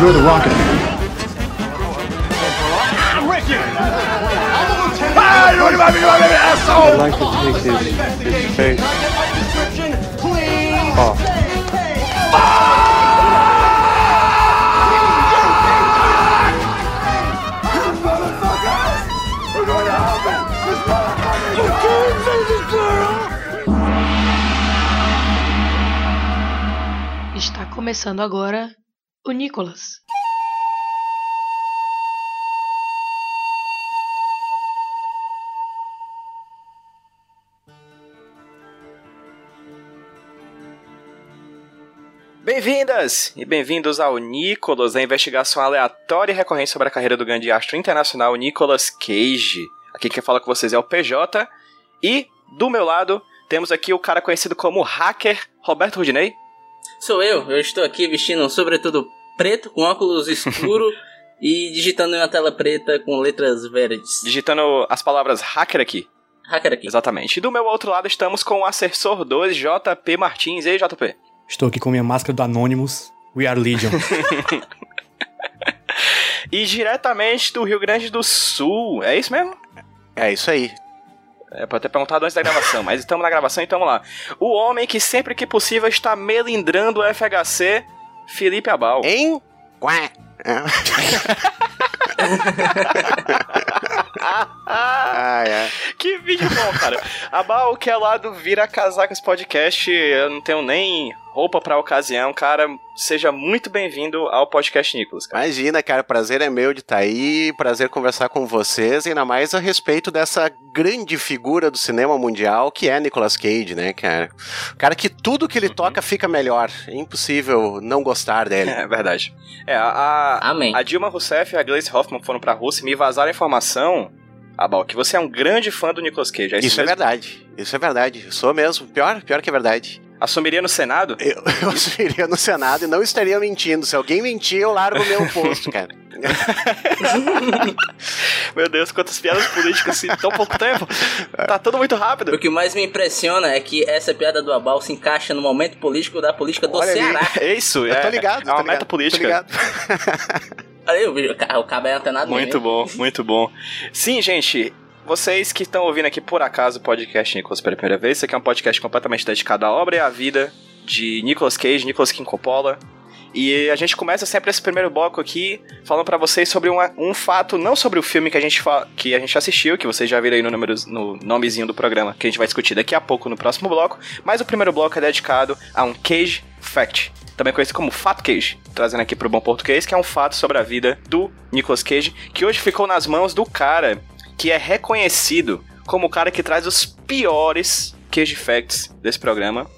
You're the Rocket Man. I'd like to take his, his face off. Está começando agora o Nicolas. Bem-vindas e bem-vindos ao Nicolas, a investigação aleatória e recorrente sobre a carreira do grande astro internacional Nicolas Cage. Aqui quem fala com vocês é o PJ e do meu lado temos aqui o cara conhecido como hacker Roberto Rudinei. Sou eu, eu estou aqui vestindo um sobretudo preto, com óculos escuro e digitando em uma tela preta com letras verdes. digitando as palavras hacker aqui. Hacker aqui. Exatamente. E do meu outro lado estamos com o assessor 2 JP Martins. E aí, JP? Estou aqui com minha máscara do Anonymous. We are Legion. E diretamente do Rio Grande do Sul. É isso mesmo? É isso aí. É pra ter perguntado antes da gravação, mas estamos na gravação, então vamos lá. O homem que sempre que possível está melindrando o FHC, Felipe Abal. Em? Quá. É. ah, é. Que vídeo bom, cara. Abal, que é lá do Vira Casacas Podcast, eu não tenho nem roupa pra ocasião, cara. Seja muito bem-vindo ao podcast Nicolas, cara. Imagina, cara, prazer é meu de estar aí, prazer conversar com vocês, ainda mais a respeito dessa grande figura do cinema mundial que é Nicolas Cage, né, cara? O cara que tudo que ele toca fica melhor. É impossível não gostar dele. É verdade. É, a, a, Amém. a Dilma Rousseff e a Gleice Hoffmann foram pra Rússia e me vazaram a informação, Abal, que você é um grande fã do Nicolas Cage. É isso, Isso é verdade. Isso é verdade. Eu sou mesmo. Pior, pior que é verdade. Assumiria no Senado? Eu, eu seria no Senado e não estaria mentindo. Se alguém mentir, eu largo o meu posto, cara. Meu Deus, quantas piadas políticas em tão pouco tempo. Tá tudo muito rápido. O que mais me impressiona é que essa piada do Abal se encaixa no momento político da política do Olha ali. Ceará. É isso, Eu é, tô ligado. é tô uma ligado, meta política. Tô ligado. Olha aí, o vídeo, o ca- o cabo é antenado Muito mesmo. bom, muito bom. Sim, gente, vocês que estão ouvindo aqui por acaso o podcast Nicolas pela primeira vez, esse aqui é um podcast completamente dedicado à obra e à vida de Nicolas Cage, Nicolas King Coppola. E a gente começa sempre esse primeiro bloco aqui falando pra vocês sobre um fato, não sobre o filme que a gente que a gente assistiu, que vocês já viram aí no, número, no nomezinho do programa, que a gente vai discutir daqui a pouco no próximo bloco. Mas o primeiro bloco é dedicado a um Cage Fact, também conhecido como Fato Cage, trazendo aqui pro bom português, que é um fato sobre a vida do Nicolas Cage, que hoje ficou nas mãos do cara que é reconhecido como o cara que traz os piores Cage Facts desse programa.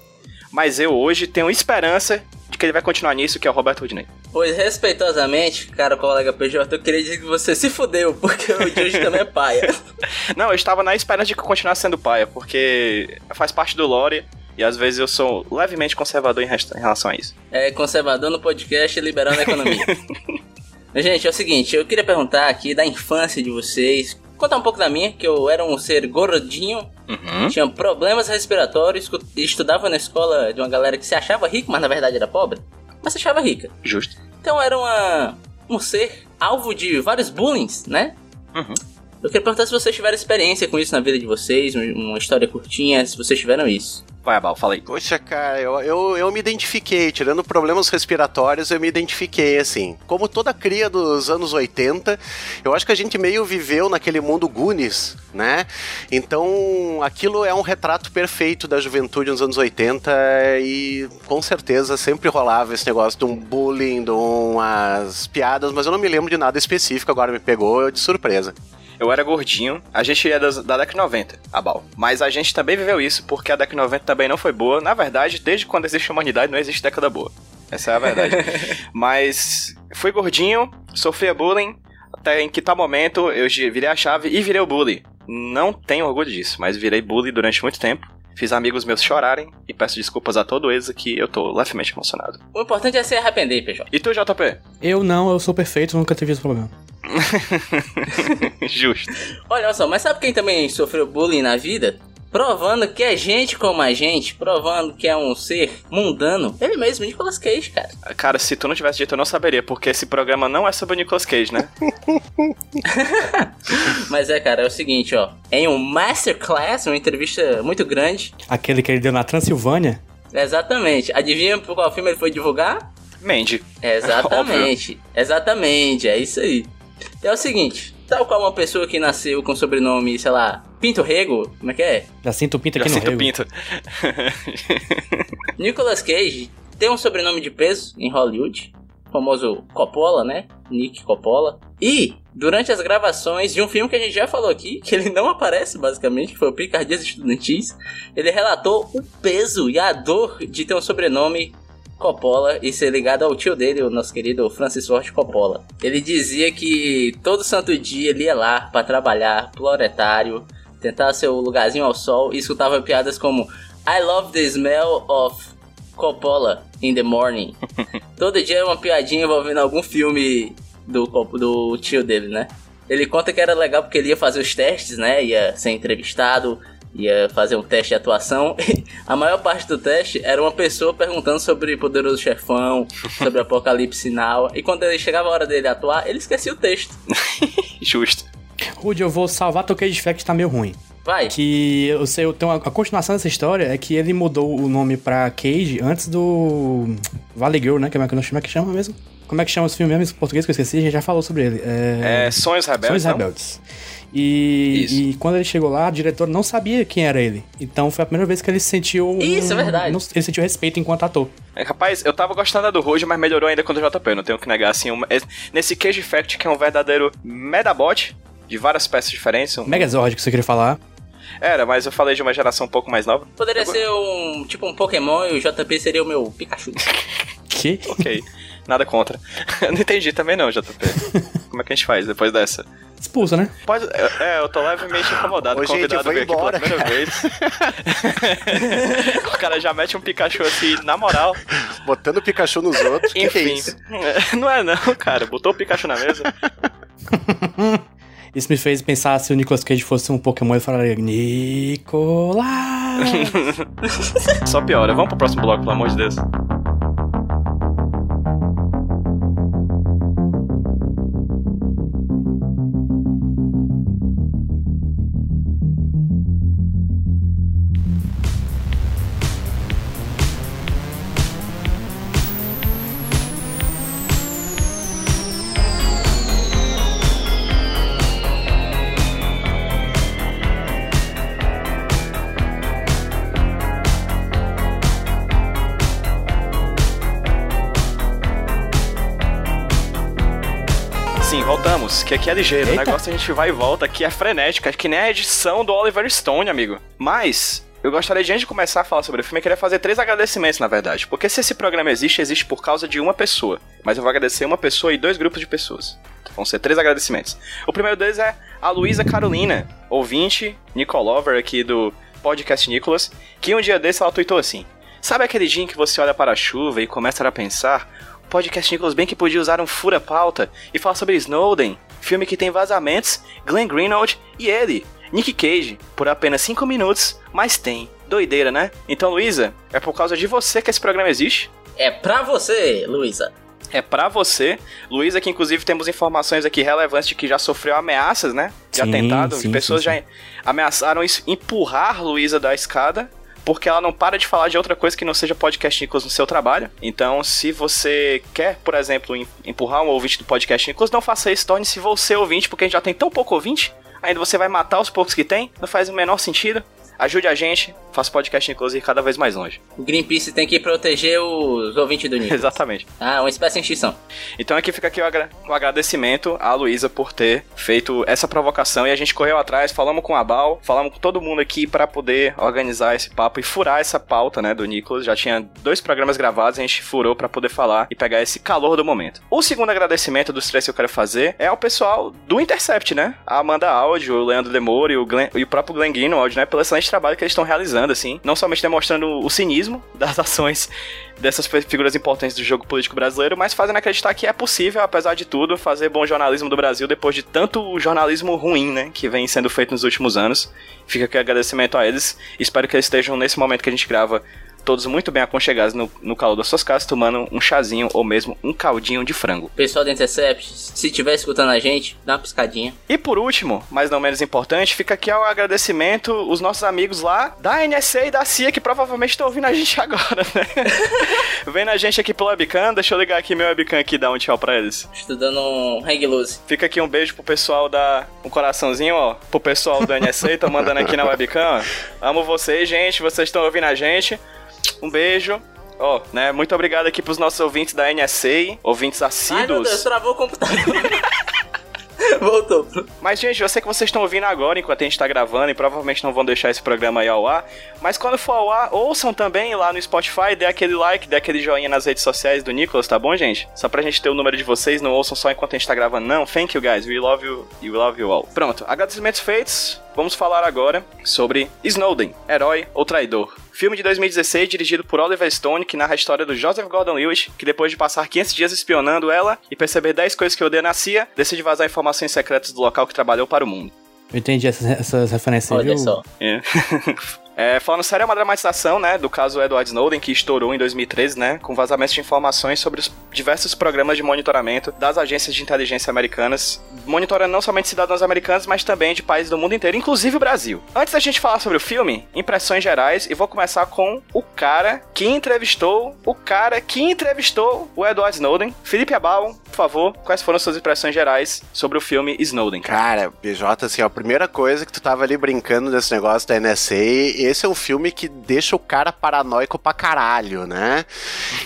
Mas eu hoje tenho esperança de que ele vai continuar nisso, que é o Roberto Rudney. Pois, respeitosamente, cara, colega PJ, eu queria dizer que você se fudeu, porque o de hoje também é paia. Não, eu estava na esperança de que eu continuasse sendo paia, porque faz parte do lore e às vezes eu sou levemente conservador em em relação a isso. É conservador no podcast e liberando a economia. Gente, é o seguinte, eu queria perguntar aqui da infância de vocês. Contar um pouco da minha, que eu era um ser gordinho, Uhum. tinha problemas respiratórios, estudava na escola de uma galera que se achava rico, mas na verdade era pobre, mas se achava rica. Justo. Então era uma, um ser alvo de vários bullying, né? Uhum. Eu queria perguntar se vocês tiveram experiência com isso na vida de vocês, um- uma história curtinha, se vocês tiveram isso. Vai, Abal, fala aí. Poxa, cara, eu, eu, eu me identifiquei, tirando problemas respiratórios, eu me identifiquei, assim. Como toda cria dos anos 80, eu acho que a gente meio viveu naquele mundo Goonies, né? Então, aquilo é um retrato perfeito da juventude nos anos 80 e com certeza sempre rolava esse negócio de um bullying, de umas piadas, mas eu não me lembro de nada específico, agora me pegou de surpresa. Eu era gordinho, a gente é das- da década de 90, Abal. Mas a gente também viveu isso, porque a década de 90 também não foi boa. Na verdade, desde quando existe a humanidade, não existe década boa. Essa é a verdade. Mas fui gordinho, sofria bullying, até em que tal momento eu virei a chave e virei o bully. Não tenho orgulho disso, mas virei bully durante muito tempo. Fiz amigos meus chorarem e peço desculpas a todos eles que eu tô levemente emocionado. O importante é se arrepender, PJ. E tu, JP? eu não, eu sou perfeito, nunca tive esse problema. Justo. Olha só, mas sabe quem também sofreu bullying na vida? provando que é gente como a gente, provando que é um ser mundano. Ele mesmo, Nicolas Cage, cara. Cara, se tu não tivesse dito, eu não saberia, porque esse programa não é sobre o Nicolas Cage, né? Mas é, cara, é o seguinte, ó. Em um masterclass, uma entrevista muito grande. Aquele que ele deu na Transilvânia. Exatamente. Adivinha por qual filme ele foi divulgar? Mandy. Exatamente. Exatamente, é isso aí. É o seguinte, tal qual uma pessoa que nasceu com sobrenome, sei lá, Pinto Rego, como é que é? Já sinto o pinto aqui Já no sinto rego. pinto. Nicolas Cage tem um sobrenome de peso em Hollywood, famoso Coppola, né? Nick Coppola. E durante as gravações de um filme que a gente já falou aqui, que ele não aparece basicamente, que foi o Picardias Estudantis, ele relatou o peso e a dor de ter um sobrenome Coppola e ser ligado ao tio dele, o nosso querido Francis Ford Coppola. Ele dizia que todo santo dia ele ia lá para trabalhar, proletário, tentar seu lugarzinho ao sol e escutava piadas como I love the smell of Coppola in the morning. Todo dia é uma piadinha envolvendo algum filme do, do tio dele, né? Ele conta que era legal porque ele ia fazer os testes, né? Ia ser entrevistado, ia fazer um teste de atuação. A maior parte do teste era uma pessoa perguntando sobre Poderoso Chefão, sobre Apocalipse Now. E quando ele chegava a hora dele atuar, ele esquecia o texto. Justo. Rude, eu vou salvar teu Cage Fact, tá meio ruim. Vai. Que eu sei, eu tenho a, a continuação dessa história é que ele mudou o nome pra Cage antes do Valley Girl, né? Como é que, como é que chama mesmo? Como é que chama esse filme mesmo em português que eu esqueci? A gente já falou sobre ele. É... É, Sonhos Rebeldes. Sonhos não? E, e quando ele chegou lá, a diretora não sabia quem era ele. Então foi a primeira vez que ele sentiu. um- Isso, é verdade. não- Ele sentiu respeito enquanto ator. É, rapaz, eu tava gostando da do Rouge, mas melhorou ainda quando o JP, não tenho que negar, assim, um- é- nesse Cage Fact, que é um verdadeiro Medabot, de várias peças diferentes. Um, Megazord que você queria falar. Era, mas eu falei de uma geração um pouco mais nova. Poderia ser um tipo um Pokémon e o JP seria o meu Pikachu. Que? Ok, nada contra. não entendi também não, JP. Como é que a gente faz depois dessa? Expulsa, né? Pode, é, eu tô levemente incomodado Ô, o convidado veio aqui pela primeira vez. o cara já mete um Pikachu assim, na moral. Botando Pikachu nos outros. que, que é Enfim. isso? não é não, cara. Botou o Pikachu na mesa. Isso me fez pensar se o Nicolas Cage fosse um Pokémon, eu falaria Nicolas. Só piora. Vamos pro próximo bloco, pelo amor de Deus. Que aqui é ligeiro. Eita. O negócio a gente vai e volta. Aqui é frenético. Que nem a edição do Oliver Stone, amigo. Mas. Eu gostaria de, antes de começar a falar sobre o filme, eu queria fazer três agradecimentos, na verdade. Porque se esse programa existe, existe por causa de uma pessoa. Mas eu vou agradecer uma pessoa e dois grupos de pessoas. Então, vão ser três agradecimentos. O primeiro deles é a Luísa Carolina, ouvinte, Nicolover aqui do podcast Nicolas, que um dia desse ela tweetou assim: Sabe aquele dia em que você olha para a chuva e começa a pensar? O podcast Nicolas bem que podia usar um fura-pauta e falar sobre Snowden, filme que tem vazamentos, Glenn Greenwald e ele, Nick Cage, por apenas 5 minutos, mas tem. Doideira, né? Então, Luísa, é por causa de você que esse programa existe. É pra você, Luísa. É pra você. Luísa, que inclusive temos informações aqui relevantes de que já sofreu ameaças, né? De Sim, atentado. sim, Pessoas sim, já ameaçaram empurrar Luísa da escada. Porque ela não para de falar de outra coisa que não seja podcast Nicolas no seu trabalho. Então, se você quer, por exemplo, em- empurrar um ouvinte do podcast Nicolas, não faça isso, torne-se você ouvinte, porque a gente já tem tão pouco ouvinte. Ainda você vai matar os poucos que tem, não faz o menor sentido. Ajude a gente, faça podcast ir cada vez mais longe. O Greenpeace tem que proteger os ouvintes do Nicolas. Exatamente. Ah, uma espécie em extinção. Então aqui fica aqui o, agra- o agradecimento à Luísa por ter feito essa provocação e a gente correu atrás, falamos com a Bal, falamos com todo mundo aqui para poder organizar esse papo e furar essa pauta, né, do Nicolas. Já tinha dois programas gravados, a gente furou para poder falar e pegar esse calor do momento. O segundo agradecimento dos três que eu quero fazer é ao pessoal do Intercept, né? A Amanda Áudio, o Leandro Demore e o, Glenn- e o próprio Glenn Greenwald, né, pelo excelente trabalho que eles estão realizando, assim. Não somente demonstrando o cinismo das ações dessas figuras importantes do jogo político brasileiro, mas fazendo acreditar que é possível, apesar de tudo, fazer bom jornalismo do Brasil depois de tanto jornalismo ruim, né, que vem sendo feito nos últimos anos. Fica aqui o agradecimento a eles. Espero que eles estejam nesse momento que a gente grava todos muito bem aconchegados no, no calor das suas casas, tomando um chazinho ou mesmo um caldinho de frango. Pessoal da Intercept, se estiver escutando a gente, dá uma piscadinha. E por último, mas não menos importante, fica aqui o agradecimento os nossos amigos lá da NSA e da CIA que provavelmente estão ouvindo a gente agora, né? Vendo a gente aqui pelo webcam, deixa eu ligar aqui meu webcam aqui e dar um tchau pra eles. Estudando um hang loose. Fica aqui um beijo pro pessoal da... um coraçãozinho, ó, pro pessoal do NSA, tô mandando aqui na webcam. Amo vocês, gente, vocês estão ouvindo a gente. Um beijo. Ó, oh, né? Muito obrigado aqui pros nossos ouvintes da NSA, ouvintes assíduos. Ai, meu Deus, travou o computador. Voltou. Mas, gente, eu sei que vocês estão ouvindo agora enquanto a gente tá gravando e provavelmente não vão deixar esse programa aí ao ar. Mas quando for ao ar, ouçam também lá no Spotify, dê aquele like, dê aquele joinha nas redes sociais do Nicolas, tá bom, gente? Só pra gente ter o número de vocês, não ouçam só enquanto a gente tá gravando, não. Thank you, guys. We love you. We love you all. Pronto, agradecimentos feitos. Vamos falar agora sobre Snowden, herói ou traidor. Filme de 2016 dirigido por Oliver Stone, que narra a história do Joseph Gordon-Lewis, que depois de passar 500 dias espionando ela e perceber 10 coisas que odeia na CIA, decide vazar informações secretas do local que trabalhou para o mundo. Eu entendi essas, essas referências, Olha viu? só. É. É, falando sério, é uma dramatização, né, do caso Edward Snowden, que estourou em 2013, né, com vazamentos de informações sobre os diversos programas de monitoramento das agências de inteligência americanas, monitorando não somente cidadãos americanos, mas também de países do mundo inteiro, inclusive o Brasil. Antes da gente falar sobre o filme, impressões gerais, e vou começar com o cara que entrevistou, o cara que entrevistou o Edward Snowden, Felipe Abal, por favor, quais foram suas impressões gerais sobre o filme Snowden? Cara, BJ, assim, a primeira coisa que tu tava ali brincando desse negócio da NSA, esse é um filme que deixa o cara paranoico pra caralho, né?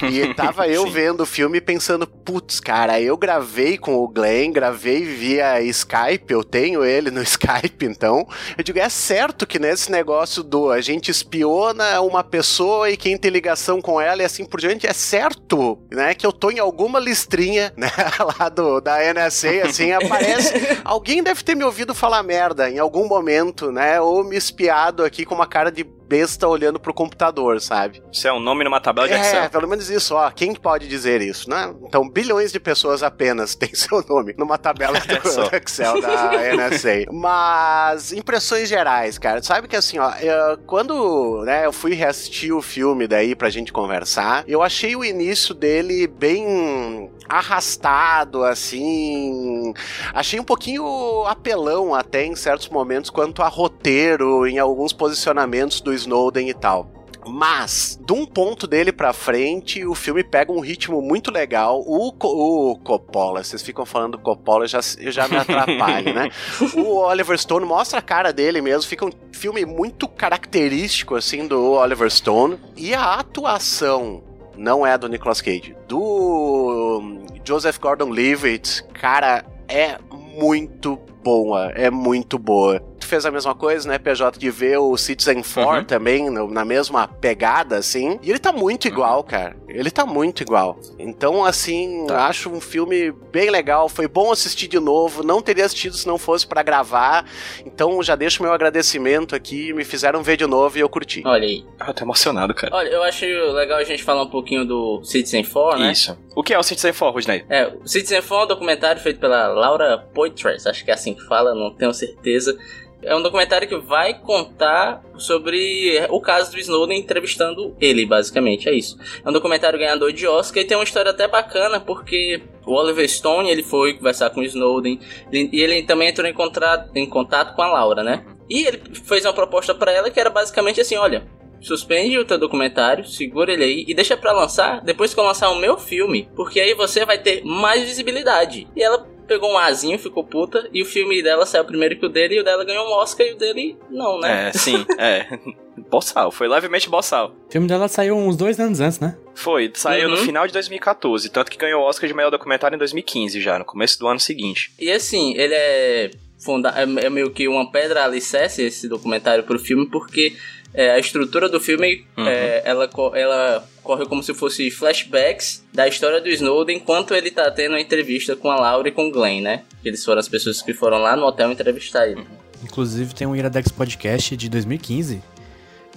E tava eu vendo o filme pensando, putz, cara, eu gravei com o Glenn, gravei via Skype, eu tenho ele no Skype, então. Eu digo, é certo que nesse negócio do a gente espiona uma pessoa e quem tem ligação com ela e assim por diante, é certo, né? Que eu tô em alguma listrinha, né? Lá do, da NSA, assim, aparece. Alguém deve ter me ouvido falar merda em algum momento, né? Ou me espiado aqui com uma cara de besta olhando pro computador, sabe? Isso é um nome numa tabela de é, Excel. pelo menos isso, ó. Quem pode dizer isso, né? Então, bilhões de pessoas apenas têm seu nome numa tabela do Excel da NSA. Mas, impressões gerais, cara. Sabe que assim, ó, eu, quando né, eu fui reassistir o filme daí pra gente conversar, eu achei o início dele bem arrastado, assim. Achei um pouquinho apelão até em certos momentos quanto a roteiro, em alguns posicionamentos do Snowden e tal. Mas, de um ponto dele pra frente, o filme pega um ritmo muito legal. O, o Coppola, vocês ficam falando Coppola, eu já, eu já me atrapalho, né? O Oliver Stone mostra a cara dele mesmo, fica um filme muito característico, assim, do Oliver Stone. E a atuação não é do Nicolas Cage, do Joseph Gordon-Levitt, cara, é muito boa, é muito boa. Tu fez a mesma coisa, né, PJ, de ver o Citizen 4 uhum. também, no, na mesma pegada, assim. E ele tá muito igual, cara. Ele tá muito igual. Então, assim, tá. acho um filme bem legal. Foi bom assistir de novo. Não teria assistido se não fosse para gravar. Então, já deixo meu agradecimento aqui. Me fizeram ver de novo e eu curti. Olha aí. Ah, tô emocionado, cara. Olha, eu acho legal a gente falar um pouquinho do Citizen 4, né? Isso. O que é o Citizen 4, Rudney? É, o Citizen 4 é um documentário feito pela Laura Poitras, acho que é assim que fala, não tenho certeza. É um documentário que vai contar sobre o caso do Snowden entrevistando ele, basicamente, é isso. É um documentário ganhador de Oscar e tem uma história até bacana, porque o Oliver Stone, ele foi conversar com o Snowden e ele também entrou em, contato, em contato com a Laura, né? E ele fez uma proposta para ela que era basicamente assim, olha, suspende o teu documentário, segura ele aí e deixa para lançar depois que eu lançar o meu filme, porque aí você vai ter mais visibilidade. E ela pegou um azinho, ficou puta, e o filme dela saiu primeiro que o dele, e o dela ganhou um Oscar, e o dele não, né? É, sim, é. Bossal, foi levemente bossal. O filme dela saiu uns dois anos antes, né? Foi, saiu uhum. no final de 2014, tanto que ganhou o Oscar de melhor documentário em 2015 já, no começo do ano seguinte. E assim, ele é, funda é, é meio que uma pedra alicerce esse documentário pro filme, porque é, a estrutura do filme, uhum. é, ela, ela corre como se fosse flashbacks da história do Snowden enquanto ele tá tendo a entrevista com a Laura e com o Glenn, né? Eles foram as pessoas que foram lá no hotel entrevistar ele. Inclusive tem um Iradex Podcast de 2015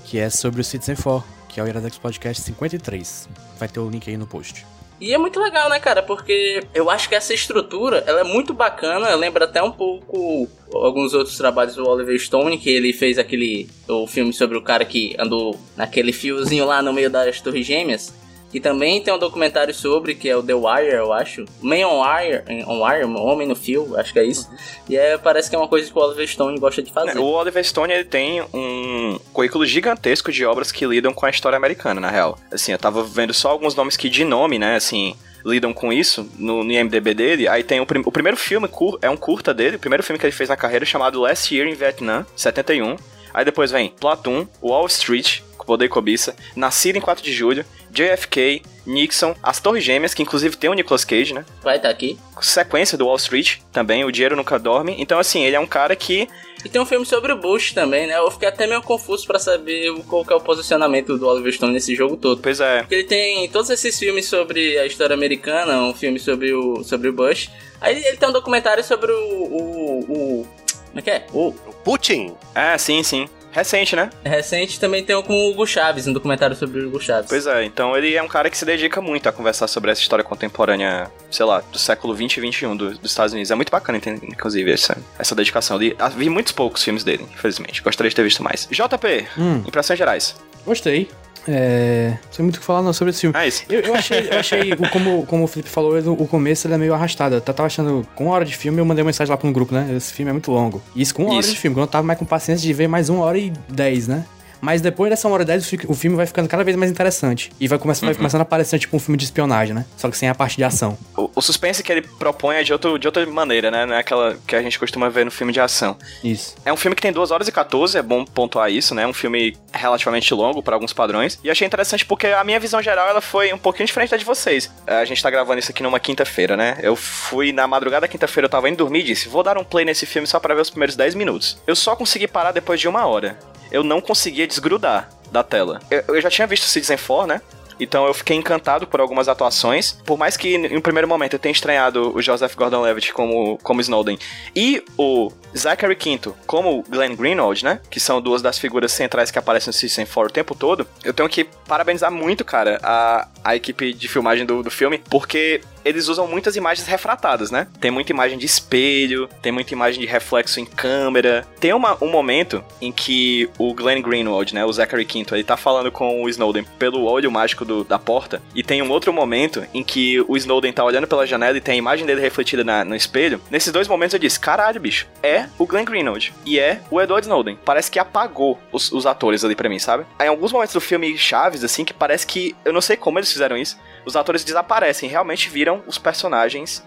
que é sobre o Citizen 4, que é o Iradex Podcast 53. Vai ter o link aí no post. E é muito legal, né, cara? Porque eu acho que essa estrutura, ela é muito bacana, lembra até um pouco alguns outros trabalhos do Oliver Stone, que ele fez aquele o filme sobre o cara que andou naquele fiozinho lá no meio das Torres Gêmeas. E também tem um documentário sobre, que é o The Wire, eu acho. Man on Wire, on Wire Homem no Fio, acho que é isso. E é, parece que é uma coisa que o Oliver Stone gosta de fazer. O Oliver Stone ele tem um currículo gigantesco de obras que lidam com a história americana, na real. Assim, eu tava vendo só alguns nomes que de nome, né, assim, lidam com isso no, no IMDB dele. Aí tem o, prim o primeiro filme, cur é um curta dele, o primeiro filme que ele fez na carreira chamado Last Year in Vietnam, 71. Aí depois vem Platoon, Wall Street, Poder e Cobiça, Nascido em 4 de Julho, JFK, Nixon, As Torres Gêmeas, que inclusive tem o Nicolas Cage, né? Vai estar tá aqui. Sequência do Wall Street também, O Dinheiro Nunca Dorme. Então, assim, ele é um cara que. E tem um filme sobre o Bush também, né? Eu fiquei até meio confuso para saber qual é o posicionamento do Oliver Stone nesse jogo todo. Pois é. Porque ele tem todos esses filmes sobre a história americana, um filme sobre o, sobre o Bush. Aí ele tem um documentário sobre o. o, o como é que é? O Putin. É, sim, sim. Recente, né? Recente também tem um com o Hugo Chaves, um documentário sobre o Hugo Chaves. Pois é, então ele é um cara que se dedica muito a conversar sobre essa história contemporânea, sei lá, do século 20 e 21 do, dos Estados Unidos. É muito bacana, inclusive, essa, essa dedicação. Eu ah, vi muitos poucos filmes dele, infelizmente. Gostaria de ter visto mais. JP, hum. impressões gerais. Gostei. É, não sei muito o que falar não, sobre esse filme. É isso. Eu, eu achei, eu achei como, como o Felipe falou, o começo ele é meio arrastado. Eu tava achando, com uma hora de filme, eu mandei uma mensagem lá pro grupo, né? Esse filme é muito longo. Isso com uma isso. hora de filme, quando eu tava mais com paciência de ver mais uma hora e dez, né? Mas depois dessa hora 10, o filme vai ficando cada vez mais interessante. E vai, começar, uhum. vai começando a parecer tipo um filme de espionagem, né? Só que sem a parte de ação. O, o, suspense que ele propõe é de, outro, de outra maneira, né? Não é aquela que a gente costuma ver no filme de ação. Isso. É um filme que tem 2 horas e 14, é bom pontuar isso, né? É um filme relativamente longo para alguns padrões. E achei interessante porque a minha visão geral ela foi um pouquinho diferente da de vocês. A gente tá gravando isso aqui numa quinta-feira, né? Eu fui na madrugada da quinta-feira, eu tava indo dormir e disse: vou dar um play nesse filme só para ver os primeiros 10 minutos. Eu só consegui parar depois de uma hora. Eu não conseguia desgrudar da tela. Eu, eu já tinha visto Citizen 4, né? Então eu fiquei encantado por algumas atuações. Por mais que em um primeiro momento eu tenha estranhado o Joseph Gordon-Levitt como, como Snowden e o Zachary Quinto como Glenn Greenwald, né? Que são duas das figuras centrais que aparecem no Citizen 4 o tempo todo. Eu tenho que parabenizar muito, cara, a, a equipe de filmagem do, do filme, porque eles usam muitas imagens refratadas, né? Tem muita imagem de espelho, tem muita imagem de reflexo em câmera. Tem uma, um momento em que o Glenn Greenwald, né, o Zachary Quinto, ele tá falando com o Snowden pelo olho mágico do, da porta, e tem um outro momento em que o Snowden tá olhando pela janela e tem a imagem dele refletida na, no espelho. Nesses dois momentos eu disse, caralho, bicho, é o Glenn Greenwald e é o Edward Snowden. Parece que apagou os, os atores ali para mim, sabe? Aí, em alguns momentos do filme Chaves, assim, que parece que, eu não sei como eles fizeram isso, os atores desaparecem, realmente viram os personagens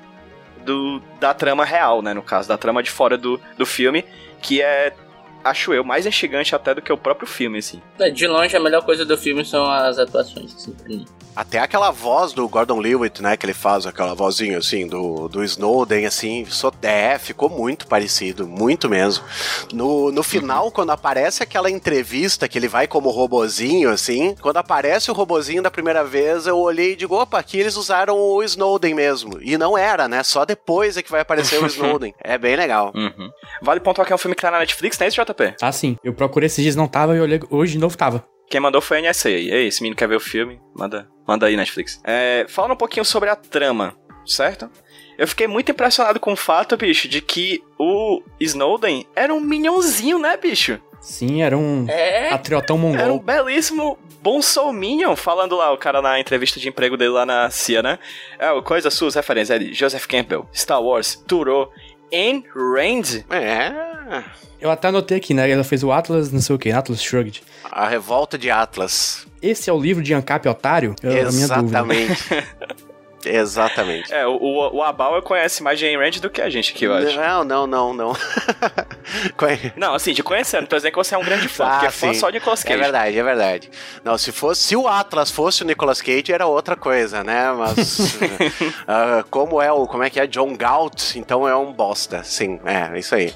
do, da trama real, né? No caso, da trama de fora do, do filme, que é acho eu, mais instigante até do que o próprio filme, assim. É, de longe, a melhor coisa do filme são as atuações, assim. Até aquela voz do Gordon Lewitt, né, que ele faz, aquela vozinha, assim, do, do Snowden, assim, só, é, ficou muito parecido, muito mesmo. No, no final, uhum. quando aparece aquela entrevista que ele vai como robozinho, assim, quando aparece o robozinho da primeira vez, eu olhei e digo, opa, aqui eles usaram o Snowden mesmo. E não era, né, só depois é que vai aparecer o Snowden. É bem legal. Uhum. Vale pontuar que é um filme que tá na Netflix, né, JP? Ah, sim. Eu procurei esses dias, não tava, e olhei, hoje de novo tava. Quem mandou foi a NSA. Ei, esse menino quer ver o filme? Manda, manda aí, Netflix. É, falando um pouquinho sobre a trama, certo? Eu fiquei muito impressionado com o fato, bicho, de que o Snowden era um minionzinho, né, bicho? Sim, era um é, patriotão mongol. Era um belíssimo Minion, falando lá, o cara na entrevista de emprego dele lá na CIA, né? É, coisa suas referências, é de Joseph Campbell, Star Wars, Turo, Ayn Rand. É. Eu até anotei aqui, né? Ela fez o Atlas, não sei o que, Atlas Shrugged. A Revolta de Atlas. Esse é o livro de Ancap Otário? É Exatamente. Exatamente. É, o, o, o Abal conhece mais de Ayn Rand do que a gente aqui, eu acho. Não, não, não, não. não, assim, de conhecendo, tô dizendo que você é um grande fã, ah, porque é fã só de Nicolas Cage. É verdade, é verdade. Não, se fosse, se o Atlas fosse o Nicolas Cage, era outra coisa, né? Mas uh, como é o, como é que é, John Galt, então é um bosta, sim, é, isso aí.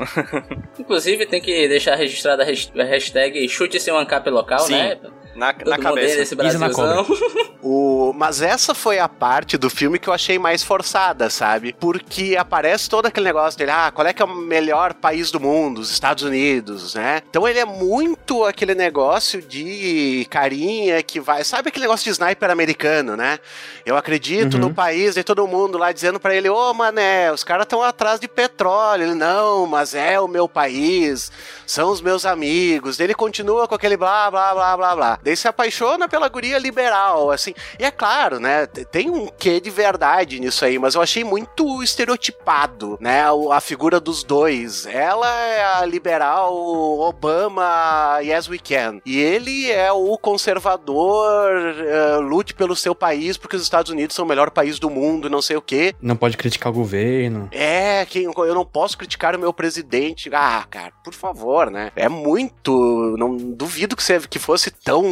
Inclusive, tem que deixar registrada a hashtag chute seu ancap local, sim. né? Na, Todo na cabeça. esse Brasilzão. O... Mas essa foi a parte do filme que eu achei mais forçada, sabe? Porque aparece todo aquele negócio dele, ah, qual é que é o melhor país do mundo? Os Estados Unidos, né? Então ele é muito aquele negócio de carinha que vai. Sabe aquele negócio de sniper americano, né? Eu acredito Uhum. no país e todo mundo lá dizendo pra ele, ô mané, os caras estão atrás de petróleo. Ele, não, mas é o meu país, são os meus amigos. Ele continua com aquele blá, blá, blá, blá, blá. Daí se apaixona pela guria liberal, assim. E é claro, né? Tem um quê de verdade nisso aí, mas eu achei muito estereotipado, né? A figura dos dois. Ela é a liberal Obama, yes we can. E ele é o conservador, eh, lute pelo seu país, porque os Estados Unidos são o melhor país do mundo, não sei o quê. Não pode criticar o governo. É, que eu não posso criticar o meu presidente. Ah, cara, por favor, né? É muito. Não duvido que, você, que fosse tão,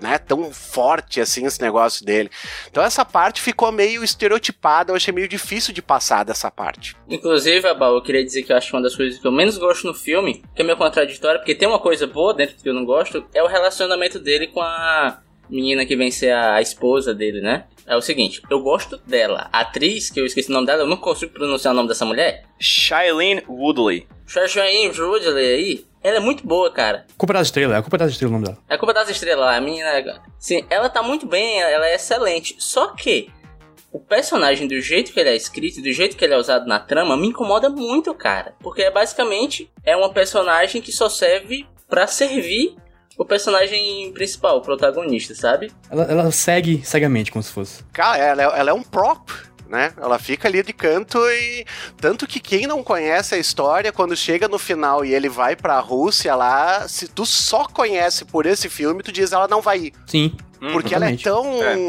né, tão forte assim esse negócio dele. Então essa parte ficou meio estereotipada, eu achei meio difícil de passar dessa parte. Inclusive, Abal, eu queria dizer que eu acho que uma das coisas que eu menos gosto no filme, que é meio contraditório, porque tem uma coisa boa dentro do que eu não gosto, é o relacionamento dele com a menina que vem ser a esposa dele, né? É o seguinte, eu gosto dela. A atriz, que eu esqueci o nome dela, eu não consigo pronunciar o nome dessa mulher. Shailene Woodley. Shashain Woodley aí, ela é muito boa, cara. Culpa das estrelas, é culpa das estrelas o nome dela. É culpa das estrelas lá, a menina. Sim, ela tá muito bem, ela é excelente. Só que o personagem, do jeito que ele é escrito, do jeito que ele é usado na trama, me incomoda muito, cara. Porque é basicamente é uma personagem que só serve pra servir o personagem principal, o protagonista, sabe? Ela, ela segue cegamente, como se fosse. Cara, ela, é- ela é um prop. Né? Ela fica ali de canto e. Tanto que quem não conhece a história, quando chega no final e ele vai pra Rússia lá, se tu só conhece por esse filme, tu diz ela não vai ir. Sim. Hum, Porque ela é tão.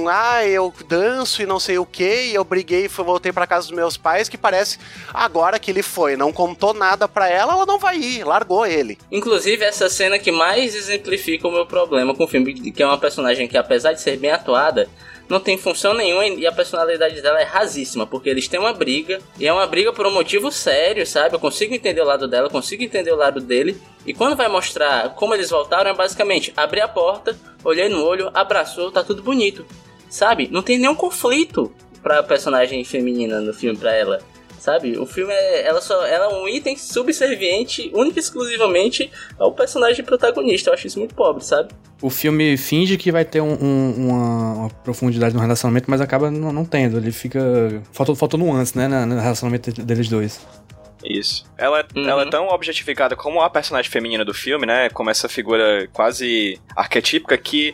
Ah, eu danço e não sei o que, e eu briguei e fui- voltei pra casa dos meus pais, que parece. Agora que ele foi, não contou nada pra ela, ela não vai ir, largou ele. Inclusive, essa cena que mais exemplifica o meu problema com o filme, que é uma personagem que, apesar de ser bem atuada, não tem função nenhuma e a personalidade dela é rasíssima, porque eles têm uma briga, e é uma briga por um motivo sério, sabe? Eu consigo entender o lado dela, consigo entender o lado dele, e quando vai mostrar como eles voltaram, é basicamente abrir a porta, olhei no olho, abraçou, tá tudo bonito, sabe? Não tem nenhum conflito pra personagem feminina no filme pra ela. Sabe? O filme é. Ela só. Ela é um item subserviente, única e exclusivamente ao personagem protagonista. Eu acho isso muito pobre, sabe? O filme finge que vai ter um- um- uma, uma profundidade no relacionamento, mas acaba não, não tendo. Ele fica. Faltou, faltou nuance, né? No relacionamento deles dois. Isso. Ela, é- Uhum. ela é tão objetificada como a personagem feminina do filme, né? Como essa figura quase arquetípica que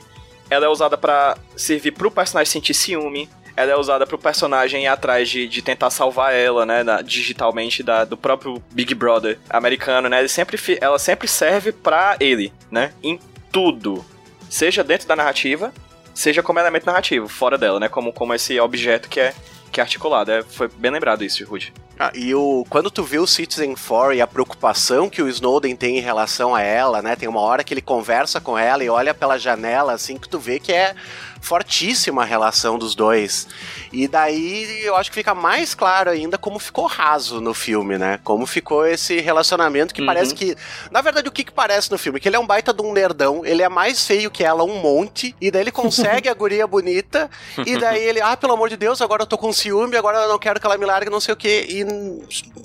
ela é usada pra servir pro personagem sentir ciúme. Ela é usada pro personagem ir atrás de, de tentar salvar ela, né? na- digitalmente da, do próprio Big Brother americano, né? Ele sempre, ela sempre serve pra ele, né? Em tudo. Seja dentro da narrativa, seja como elemento narrativo, fora dela, né? Como, como esse objeto que é, que é articulado. É, foi bem lembrado isso, Rude. Ah, e o, quando tu vê o Citizen 4 e a preocupação que o Snowden tem em relação a ela, né? Tem uma hora que ele conversa com ela e olha pela janela, assim, que tu vê que é fortíssima a relação dos dois. E daí eu acho que fica mais claro ainda como ficou raso no filme, né? Como ficou esse relacionamento que Uhum. parece que. Na verdade, o que, que parece no filme? Que ele é um baita de um nerdão, ele é mais feio que ela um monte, e daí ele consegue a guria bonita, e daí ele, ah, pelo amor de Deus, agora eu tô com ciúme, agora eu não quero que ela me largue, não sei o quê. E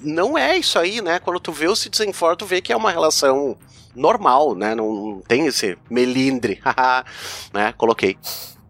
não é isso aí, né? Quando tu vê o Citizen 4, tu vê que é uma relação normal, né? Não, não tem esse melindre, haha, né? Coloquei.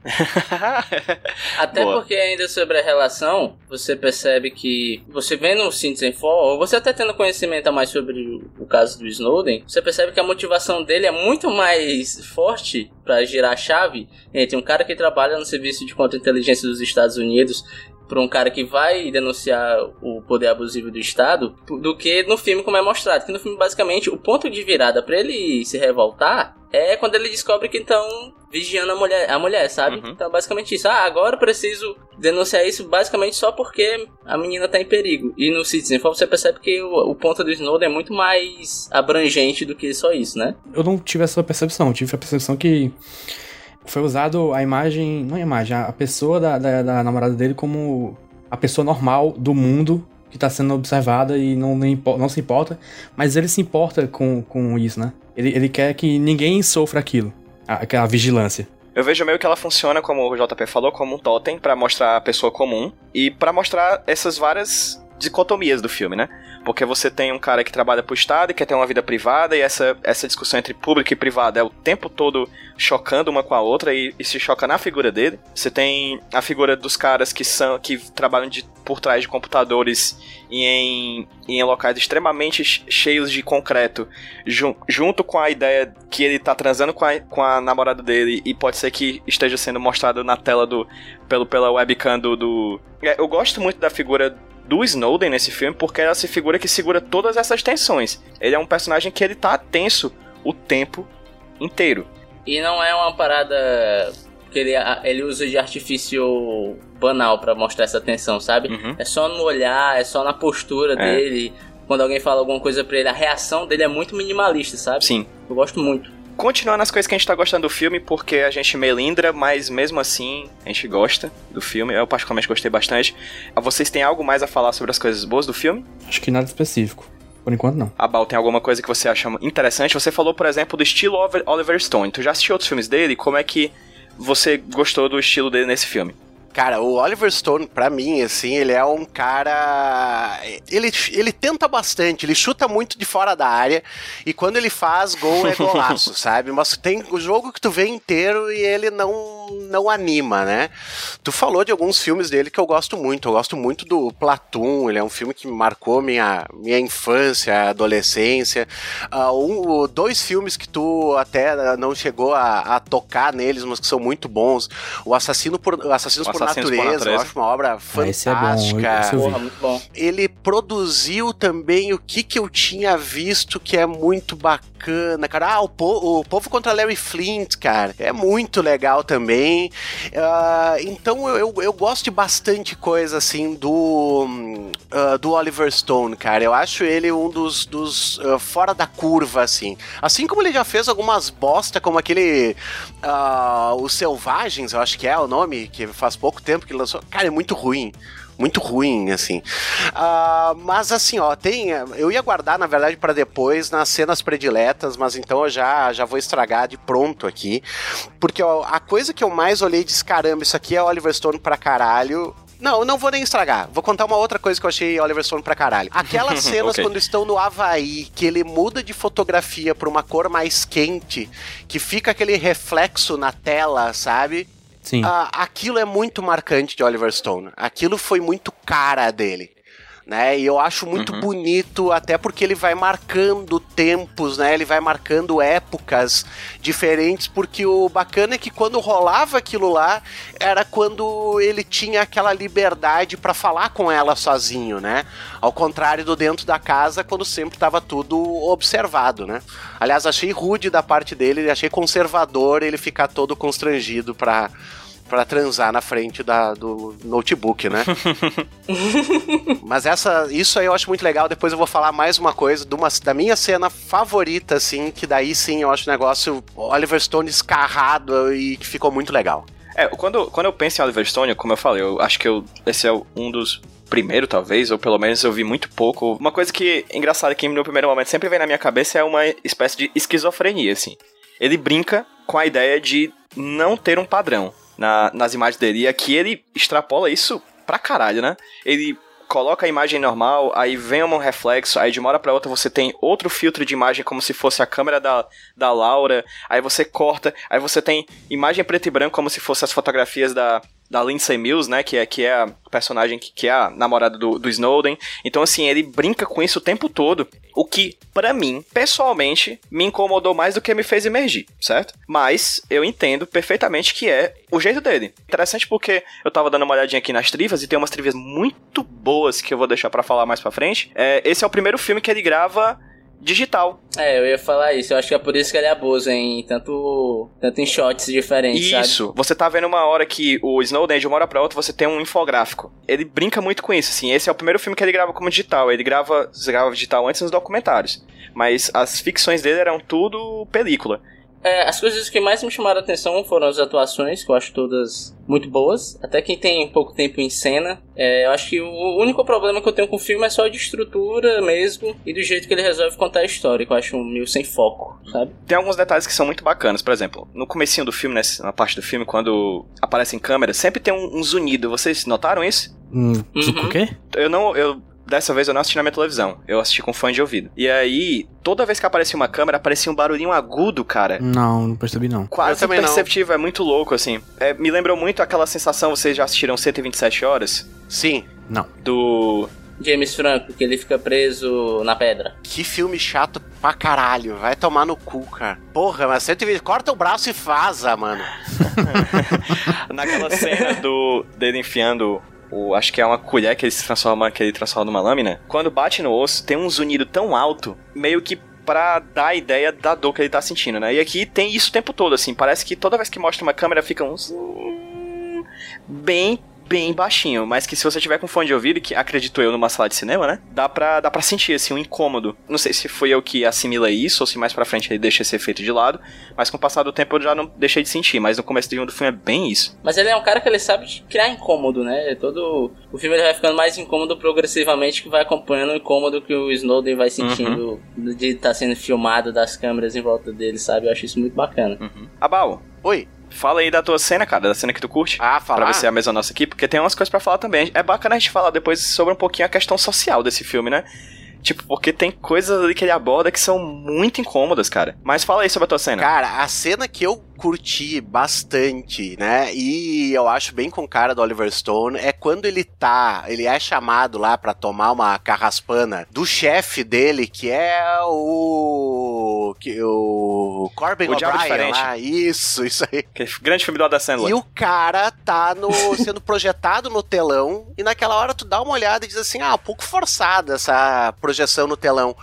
Até Boa. porque ainda sobre a relação, você percebe que você vendo o Citizen 4, ou você até tendo conhecimento a mais sobre o- caso do Snowden, você percebe que a motivação dele é muito mais forte pra girar a chave entre um cara que trabalha no serviço de contra-inteligência dos Estados Unidos por um cara que vai denunciar o poder abusivo do Estado do que no filme como é mostrado. Que no filme, basicamente, o ponto de virada pra ele se revoltar é quando ele descobre que estão vigiando a mulher, a mulher sabe? Uhum. Então, basicamente isso. Ah, agora eu preciso denunciar isso basicamente só porque a menina tá em perigo. E no Citizen Four você percebe que o, o ponto do Snowden é muito mais abrangente do que só isso, né? Eu não tive essa percepção, eu tive a percepção que foi usado a imagem, não a imagem, a pessoa da, da, da namorada dele como a pessoa normal do mundo que tá sendo observada e não, não se importa, mas ele se importa com, com isso, né? Ele, ele quer que ninguém sofra aquilo. Aquela vigilância. Eu vejo meio que ela funciona, como o JP falou, como um totem para mostrar a pessoa comum e para mostrar essas várias dicotomias do filme, né? Porque você tem um cara que trabalha pro Estado e quer ter uma vida privada, e essa, essa discussão entre público e privado é o tempo todo chocando uma com a outra e, e se choca na figura dele. Você tem a figura dos caras que são que trabalham de, por trás de computadores e em, em locais extremamente cheios de concreto, jun, junto com a ideia que ele tá transando com a, com a namorada dele e pode ser que esteja sendo mostrado na tela do pelo pela webcam do, do... É, eu gosto muito da figura do Snowden nesse filme, porque é essa figura que segura todas essas tensões. Ele é um personagem que ele tá tenso o tempo inteiro. E não é uma parada que ele, ele usa de artifício banal para mostrar essa tensão, sabe? Uhum. É só no olhar, é só na postura é. dele. Quando alguém fala alguma coisa pra ele, a reação dele é muito minimalista, sabe? Sim. Eu gosto muito continuar nas coisas que a gente tá gostando do filme, porque a gente melindra, mas mesmo assim a gente gosta do filme. Eu particularmente gostei bastante. Vocês têm algo mais a falar sobre as coisas boas do filme? Acho que nada específico. Por enquanto, não. A Bal, tem alguma coisa que você acha interessante? Você falou, por exemplo, do estilo Oliver Stone. Tu já assistiu outros filmes dele? Como é que você gostou do estilo dele nesse filme? Cara, o Oliver Stone, pra mim, assim, ele é um cara. Ele, ele tenta bastante, ele chuta muito de fora da área. E quando ele faz gol, é golaço, sabe? Mas tem o jogo que tu vê inteiro e ele não, não anima, né? Tu falou de alguns filmes dele que eu gosto muito. Eu gosto muito do Platoon, ele é um filme que marcou minha, minha infância, adolescência. Uh, um, dois filmes que tu até não chegou a, a, tocar neles, mas que são muito bons. O Assassino por, Assassinos por natureza, por natureza, eu acho uma obra fantástica. Ah, esse é bom, esse muito bom. Ele produziu também o que que eu tinha visto que é muito bacana, cara. Ah, o, po o Povo contra Larry Flint, cara. É muito legal também. Uh, então eu, eu, eu, gosto de bastante coisa assim do, uh, do Oliver Stone, cara. Eu acho ele um dos, dos uh, fora da curva, assim. Assim como ele já fez algumas bosta, como aquele. Os Selvagens, eu acho que é o nome, que faz pouco tempo que lançou. Cara, é muito ruim muito ruim, assim. Uh, mas assim, ó, tem. Eu ia guardar, na verdade, para depois, nas cenas prediletas, mas então eu já, já vou estragar de pronto aqui. Porque ó, a coisa que eu mais olhei e disse: caramba, isso aqui é Oliver Stone pra caralho. Não, não vou nem estragar. Vou contar uma outra coisa que eu achei Oliver Stone pra caralho. Aquelas cenas okay. quando estão no Havaí, que ele muda de fotografia pra uma cor mais quente, que fica aquele reflexo na tela, sabe? Sim. Uh, aquilo é muito marcante de Oliver Stone. Aquilo foi muito cara dele. Né? E eu acho muito uhum. bonito, até porque ele vai marcando tempos, né? Ele vai marcando épocas diferentes, porque o bacana é que quando rolava aquilo lá, era quando ele tinha aquela liberdade para falar com ela sozinho, né? Ao contrário do dentro da casa, quando sempre estava tudo observado, né? Aliás, achei rude da parte dele, achei conservador ele ficar todo constrangido para para transar na frente da, do notebook, né? Mas essa, isso aí eu acho muito legal. Depois eu vou falar mais uma coisa uma, da minha cena favorita, assim, que daí sim eu acho o negócio Oliver Stone escarrado e que ficou muito legal. É, quando, quando eu penso em Oliver Stone, como eu falei, eu acho que eu, esse é um dos primeiro, talvez, ou pelo menos eu vi muito pouco. Uma coisa que, engraçada, que no primeiro momento sempre vem na minha cabeça é uma espécie de esquizofrenia, assim. Ele brinca com a ideia de não ter um padrão na, nas imagens dele. E aqui ele extrapola isso pra caralho, né? Ele coloca a imagem normal, aí vem um reflexo, aí de uma hora pra outra você tem outro filtro de imagem como se fosse a câmera da, da Laura, aí você corta, aí você tem imagem preto e branco como se fosse as fotografias da, da Lindsay Mills, né, que é, que é a personagem que, que é a namorada do, do Snowden. Então, assim, ele brinca com isso o tempo todo, o que, para mim, pessoalmente, me incomodou mais do que me fez emergir, certo? Mas eu entendo perfeitamente que é o jeito dele. Interessante porque eu tava dando uma olhadinha aqui nas trivas e tem umas trivas muito boas que eu vou deixar para falar mais pra frente. É, esse é o primeiro filme que ele grava digital. É, eu ia falar isso. Eu acho que é por isso que ele abusa em tanto, tanto em shots diferentes, Isso. Sabe? Você tá vendo uma hora que o Snowden, de uma hora pra outra, você tem um infográfico. Ele brinca muito com isso, assim. Esse é o primeiro filme que ele grava como digital. Ele grava, grava digital antes nos documentários. Mas as ficções dele eram tudo película. É, as coisas que mais me chamaram a atenção foram as atuações, que eu acho todas muito boas. Até quem tem pouco tempo em cena. É, eu acho que o único problema que eu tenho com o filme é só de estrutura mesmo e do jeito que ele resolve contar a história, que eu acho meio sem foco, sabe? Tem alguns detalhes que são muito bacanas. Por exemplo, no comecinho do filme, nessa, na parte do filme, quando aparece em câmera, sempre tem um, um zunido. Vocês notaram isso? Hum, Uhum. O quê? Eu não... Eu, Dessa vez eu não assisti na minha televisão, eu assisti com fone de ouvido. E aí, toda vez que aparecia uma câmera, aparecia um barulhinho agudo, cara. Não, não percebi não. Eu Quase também não. é muito louco, assim. É, me lembrou muito aquela sensação, vocês já assistiram 127 horas? Sim. Não. Do. James Franco, que ele fica preso na pedra. Que filme chato pra caralho. Vai tomar no cu, cara. Porra, mas 120. Corta o braço e faza, mano. Naquela cena do dele enfiando o. Acho que é uma colher que ele se transforma, que ele transforma numa lâmina. Quando bate no osso, tem um zunido tão alto, meio que pra dar a ideia da dor que ele tá sentindo, né? E aqui tem isso o tempo todo, assim. Parece que toda vez que mostra uma câmera fica um. Bem. Bem baixinho, mas que se você tiver com fone de ouvido, que acredito eu numa sala de cinema, né? Dá pra, dá pra sentir, assim, um incômodo. Não sei se foi eu que assimila isso, ou se mais pra frente ele deixa esse efeito de lado, mas com o passar do tempo eu já não deixei de sentir, mas no começo do filme é bem isso. Mas ele é um cara que ele sabe criar incômodo, né? Todo o filme ele vai ficando mais incômodo progressivamente, que vai acompanhando o incômodo que o Snowden vai sentindo de estar sendo filmado das câmeras em volta dele, sabe? Eu acho isso muito bacana. Uhum. Abal, Oi. Fala aí da tua cena, cara, da cena que tu curte. Ah, Pra falar. ver se é a mesma nossa aqui, porque tem umas coisas pra falar também. É bacana a gente falar depois sobre um pouquinho a questão social desse filme, né? Tipo, porque tem coisas ali que ele aborda que são muito incômodas, cara. Mas fala aí sobre a tua cena. Cara, a cena que eu curti bastante, né? E eu acho bem com cara do Oliver Stone é quando ele tá, ele é chamado lá pra tomar uma carraspana do chefe dele, que é o que o Corbin O'Brien lá. Isso, isso aí. Que grande filme do Adam Sandler. E o cara tá no, sendo projetado no telão, e naquela hora tu dá uma olhada e diz assim: ah, um pouco forçada essa projeção no telão.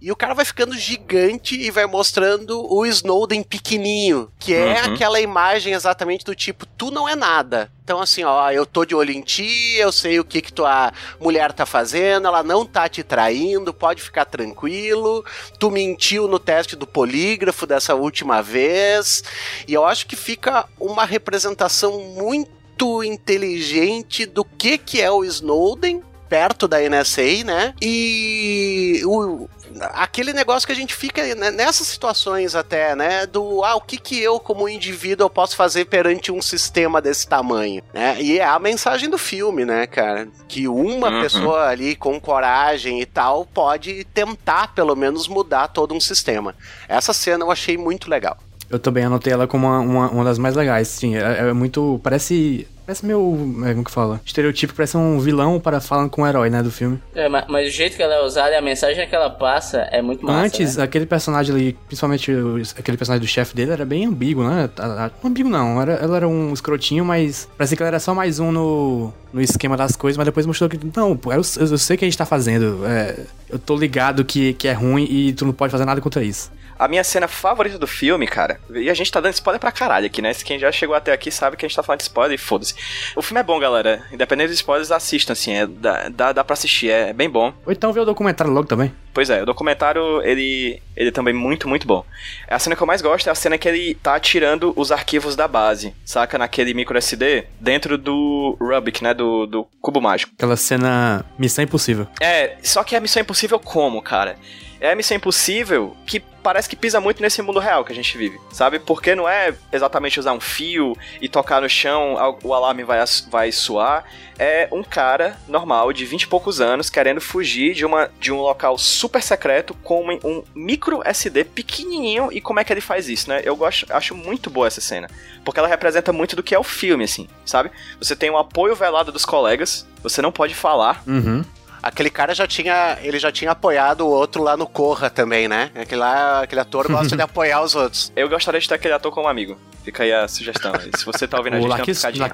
E o cara vai ficando gigante e vai mostrando o Snowden pequenininho, que é Uhum. aquela imagem exatamente do tipo, tu não é nada. Então assim, ó, eu tô de olho em ti, eu sei o que que tua mulher tá fazendo, ela não tá te traindo, pode ficar tranquilo. Tu mentiu no teste do polígrafo dessa última vez. E eu acho que fica uma representação muito inteligente do que que é o Snowden perto da NSA, né? E o, aquele negócio que a gente fica né, nessas situações até, né? Do ah, o que que eu como indivíduo eu posso fazer perante um sistema desse tamanho, né? E é a mensagem do filme, né, cara? Que uma Uhum. pessoa ali com coragem e tal pode tentar pelo menos mudar todo um sistema. Essa cena eu achei muito legal. Eu também anotei ela como uma, uma, uma das mais legais, sim. É, é muito. Parece. Parece meu. é, Como que fala? Estereotipo, parece um vilão para falando com o herói, né, do filme. É, mas, mas o jeito que ela é usada e a mensagem que ela passa é muito massa. Antes, né? aquele personagem ali, principalmente o- aquele personagem do chefe dele, era bem ambíguo, né? A- a- Não ambíguo não, era, ela era um escrotinho, mas parecia que ela era só mais um no, no esquema das coisas, mas depois mostrou que, não, eu, eu- eu sei o que a gente tá fazendo, é, eu tô ligado que, que é ruim e tu não pode fazer nada contra isso. A minha cena favorita do filme, cara, e a gente tá dando spoiler pra caralho aqui, né? Se quem já chegou até aqui sabe que a gente tá falando de spoiler e foda-se. O filme é bom, galera. Independente dos spoilers, assistam, assim. É, dá, dá, dá pra assistir, é bem bom. Ou então ver o documentário logo também. Pois é, o documentário, ele, ele também é muito, muito bom. A cena que eu mais gosto é a cena que ele tá tirando os arquivos da base, saca? Naquele micro SD, dentro do Rubik, né? Do, do cubo mágico. Aquela cena Missão Impossível. É, só que é a Missão Impossível como, cara? É a Missão Impossível que parece que pisa muito nesse mundo real que a gente vive, sabe? Porque não é exatamente usar um fio e tocar no chão, o alarme vai, vai soar. É um cara normal, de 20 e poucos anos, querendo fugir de, uma, de um local super secreto com um, um micro SD pequenininho. E como é que ele faz isso, né? Eu gosto, acho muito boa essa cena. Porque ela representa muito do que é o filme, assim, sabe? Você tem o apoio velado dos colegas, você não pode falar, Uhum. Aquele cara já tinha, ele já tinha apoiado o outro lá no Corra também, né? Aquele, lá, aquele ator gosta de apoiar os outros. Eu gostaria de ter aquele ator como amigo. Fica aí a sugestão. E se você tá ouvindo a O gente, dá uma Lakeith piscadinha.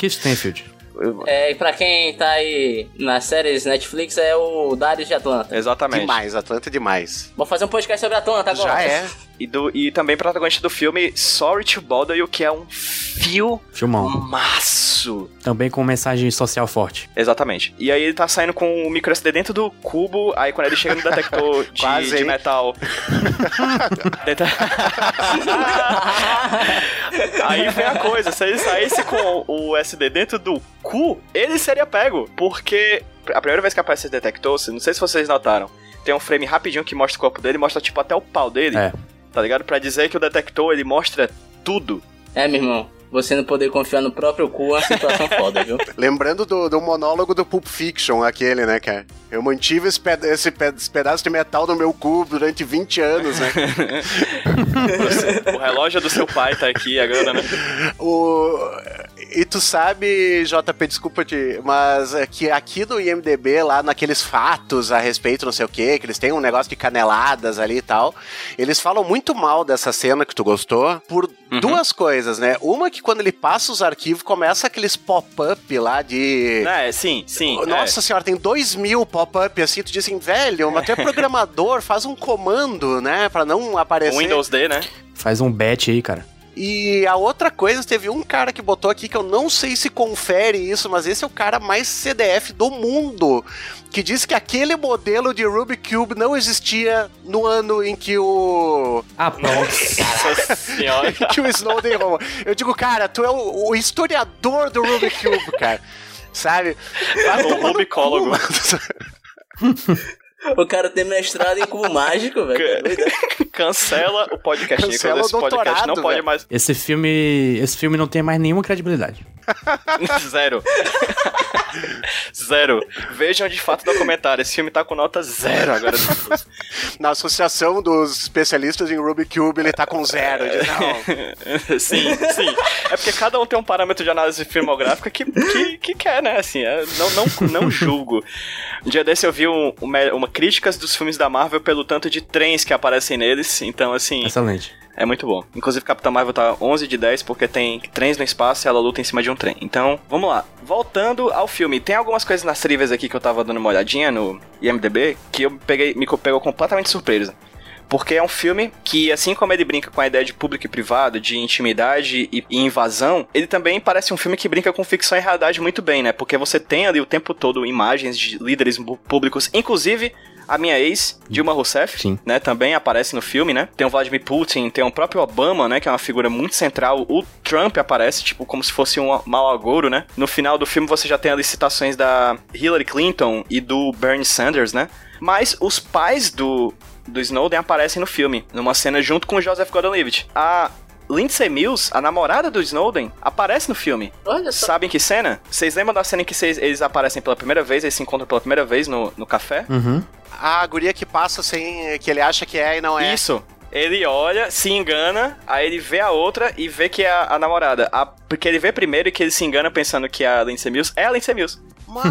É, e pra quem tá aí nas séries Netflix é o Darius de Atlanta. Exatamente. Demais, Atlanta é demais. Vou fazer um podcast sobre Atlanta agora. Já é. E, do, e também protagonista do filme Sorry to Bother You, que é um fio Filmão. maço. Também com mensagem social forte. Exatamente. E aí ele tá saindo com o micro SD dentro do cubo, aí quando ele chega no detector de, Quase, de metal. Aí vem a coisa, se ele saísse com o SD dentro do cu, ele seria pego. Porque a primeira vez que aparece esse detector, não sei se vocês notaram, tem um frame rapidinho que mostra o corpo dele, mostra tipo até o pau dele. É. Tá ligado? Pra dizer que o detector ele mostra tudo. É, meu irmão. Você não poder confiar no próprio cu é uma situação foda, viu? Lembrando do, do monólogo do Pulp Fiction, aquele, né, cara? Eu mantive esse, peda- esse pe- esse pedaço de metal no meu cu durante 20 anos, né? o relógio do seu pai tá aqui agora, né? O... E tu sabe, JP, desculpa te, mas é que aqui no IMDB, lá naqueles fatos a respeito, não sei o que, que eles têm um negócio de caneladas ali e tal, eles falam muito mal dessa cena que tu gostou por duas coisas, né? Uma que quando ele passa os arquivos, começa aqueles pop-up lá de. É, sim, sim. Nossa senhora, tem dois mil pop-up assim, tu diz assim, velho, mas tu é programador, faz um comando, né, pra não é. aparecer. Windows D, né? Faz um bet aí, cara. E a outra coisa, teve um cara que botou aqui que eu não sei se confere isso, mas esse é o cara mais CDF do mundo, que disse que aquele modelo de Rubik Cube não existia no ano em que o Ah. Nossa senhora. que o Snowden roubou. Eu digo, cara, tu é o, o historiador do Rubik Cube, cara. Sabe? Vai O rubicólogo. O cara tem mestrado em cubo mágico, velho. Tá? Cancela o podcast. Cancela Nicolas. Esse o podcast não doutorado, pode velho. mais. Esse filme. Esse filme não tem mais nenhuma credibilidade. Zero. zero. Vejam de fato o documentário. Esse filme tá com nota zero agora. Na associação dos especialistas em Rubik Cube, ele tá com zero. Não, sim, sim. É porque cada um tem um parâmetro de análise filmográfica que, que, que quer, né? Assim, é, não, não, não julgo. Um dia desse eu vi um, uma, uma críticas dos filmes da Marvel pelo tanto de trens que aparecem neles. Então, assim, Excelente. É muito bom. Inclusive, Capitã Marvel tá 11 de 10 porque tem trens no espaço e ela luta em cima de um trem. Então, vamos lá. Voltando ao filme, tem algumas coisas nas trivias aqui que eu tava dando uma olhadinha no IMDB que eu peguei, me pegou completamente surpresa. Porque é um filme que, assim como ele brinca com a ideia de público e privado, de intimidade e, invasão, ele também parece um filme que brinca com ficção e realidade muito bem, né? Porque você tem ali o tempo todo imagens de líderes públicos, inclusive a minha ex, Dilma Rousseff, Sim. né? Também aparece no filme, né? Tem o Vladimir Putin, tem o próprio Obama, né? Que é uma figura muito central. O Trump aparece, tipo, como se fosse um mau agouro, né? No final do filme você já tem ali citações da Hillary Clinton e do Bernie Sanders, né? Mas os pais do, do Snowden aparecem no filme, numa cena junto com o Joseph Gordon-Levitt. A Lindsay Mills, a namorada do Snowden, aparece no filme. Olha só. Sabem que cena? Vocês lembram da cena em que vocês- eles aparecem pela primeira vez, eles se encontram pela primeira vez no, no café? Uhum. a guria que passa sem. que ele acha que é e não é. Isso. Ele olha, se engana, aí ele vê a outra e vê que é a, a namorada. A- porque ele vê primeiro e que ele se engana pensando que a Lindsay Mills é a Lindsay Mills. Mas-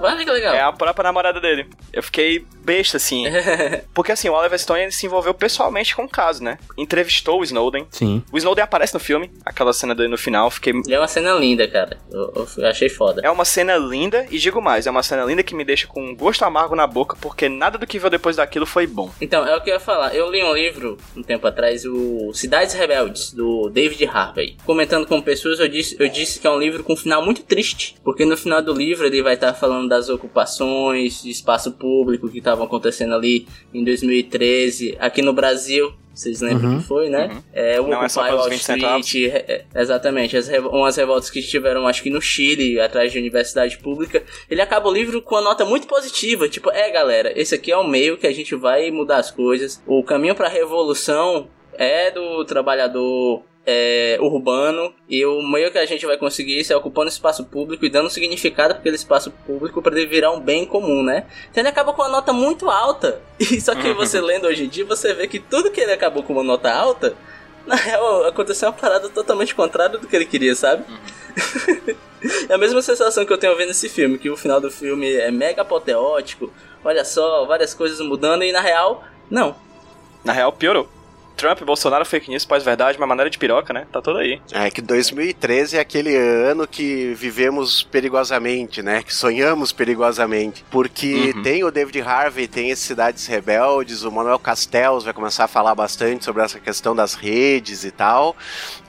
Olha que legal. É a própria namorada dele. Eu fiquei besta, assim. porque assim, o Oliver Stone ele se envolveu pessoalmente com o caso, né? Entrevistou o Snowden. Sim. O Snowden aparece no filme, aquela cena dele no final. Fiquei. E é uma cena linda, cara. Eu, eu achei foda. É uma cena linda, e digo mais, é uma cena linda que me deixa com um gosto amargo na boca, porque nada do que veio depois daquilo foi bom. Então, é o que eu ia falar. Eu li um livro um tempo atrás, o Cidades Rebeldes, do David Harvey. Comentando com pessoas, eu disse, eu disse que é um livro com um final muito triste. Porque no final do livro ele vai estar falando das ocupações de espaço público que estavam acontecendo ali em 2013, aqui no Brasil. Vocês lembram Uhum. que foi, né? Uhum. É, o Não Occupy Wall 20 centavos. Street, é, é, exatamente, as revo- umas revoltas que tiveram, acho que no Chile, atrás de universidade pública. Ele acaba o livro com uma nota muito positiva, tipo, é galera, esse aqui é o meio que a gente vai mudar as coisas. O caminho pra revolução é do trabalhador é, urbano e o meio que a gente vai conseguir isso é ocupando espaço público e dando significado para aquele espaço público para ele virar um bem comum, né? Então ele acaba com uma nota muito alta. E só que você lendo hoje em dia, você vê que tudo que ele acabou com uma nota alta, na real, aconteceu uma parada totalmente contrária do que ele queria, sabe? é a mesma sensação que eu tenho vendo esse filme, que o final do filme é mega apoteótico, olha só, várias coisas mudando, e na real, não. Na real, piorou. Trump, Bolsonaro, fake news, pós-verdade, uma maneira de piroca, né? Tá tudo aí. É que 2013 é aquele ano que vivemos perigosamente, né? Que sonhamos perigosamente. Porque Uhum. tem o David Harvey, tem esse Cidades Rebeldes, o Manuel Castells vai começar a falar bastante sobre essa questão das redes e tal.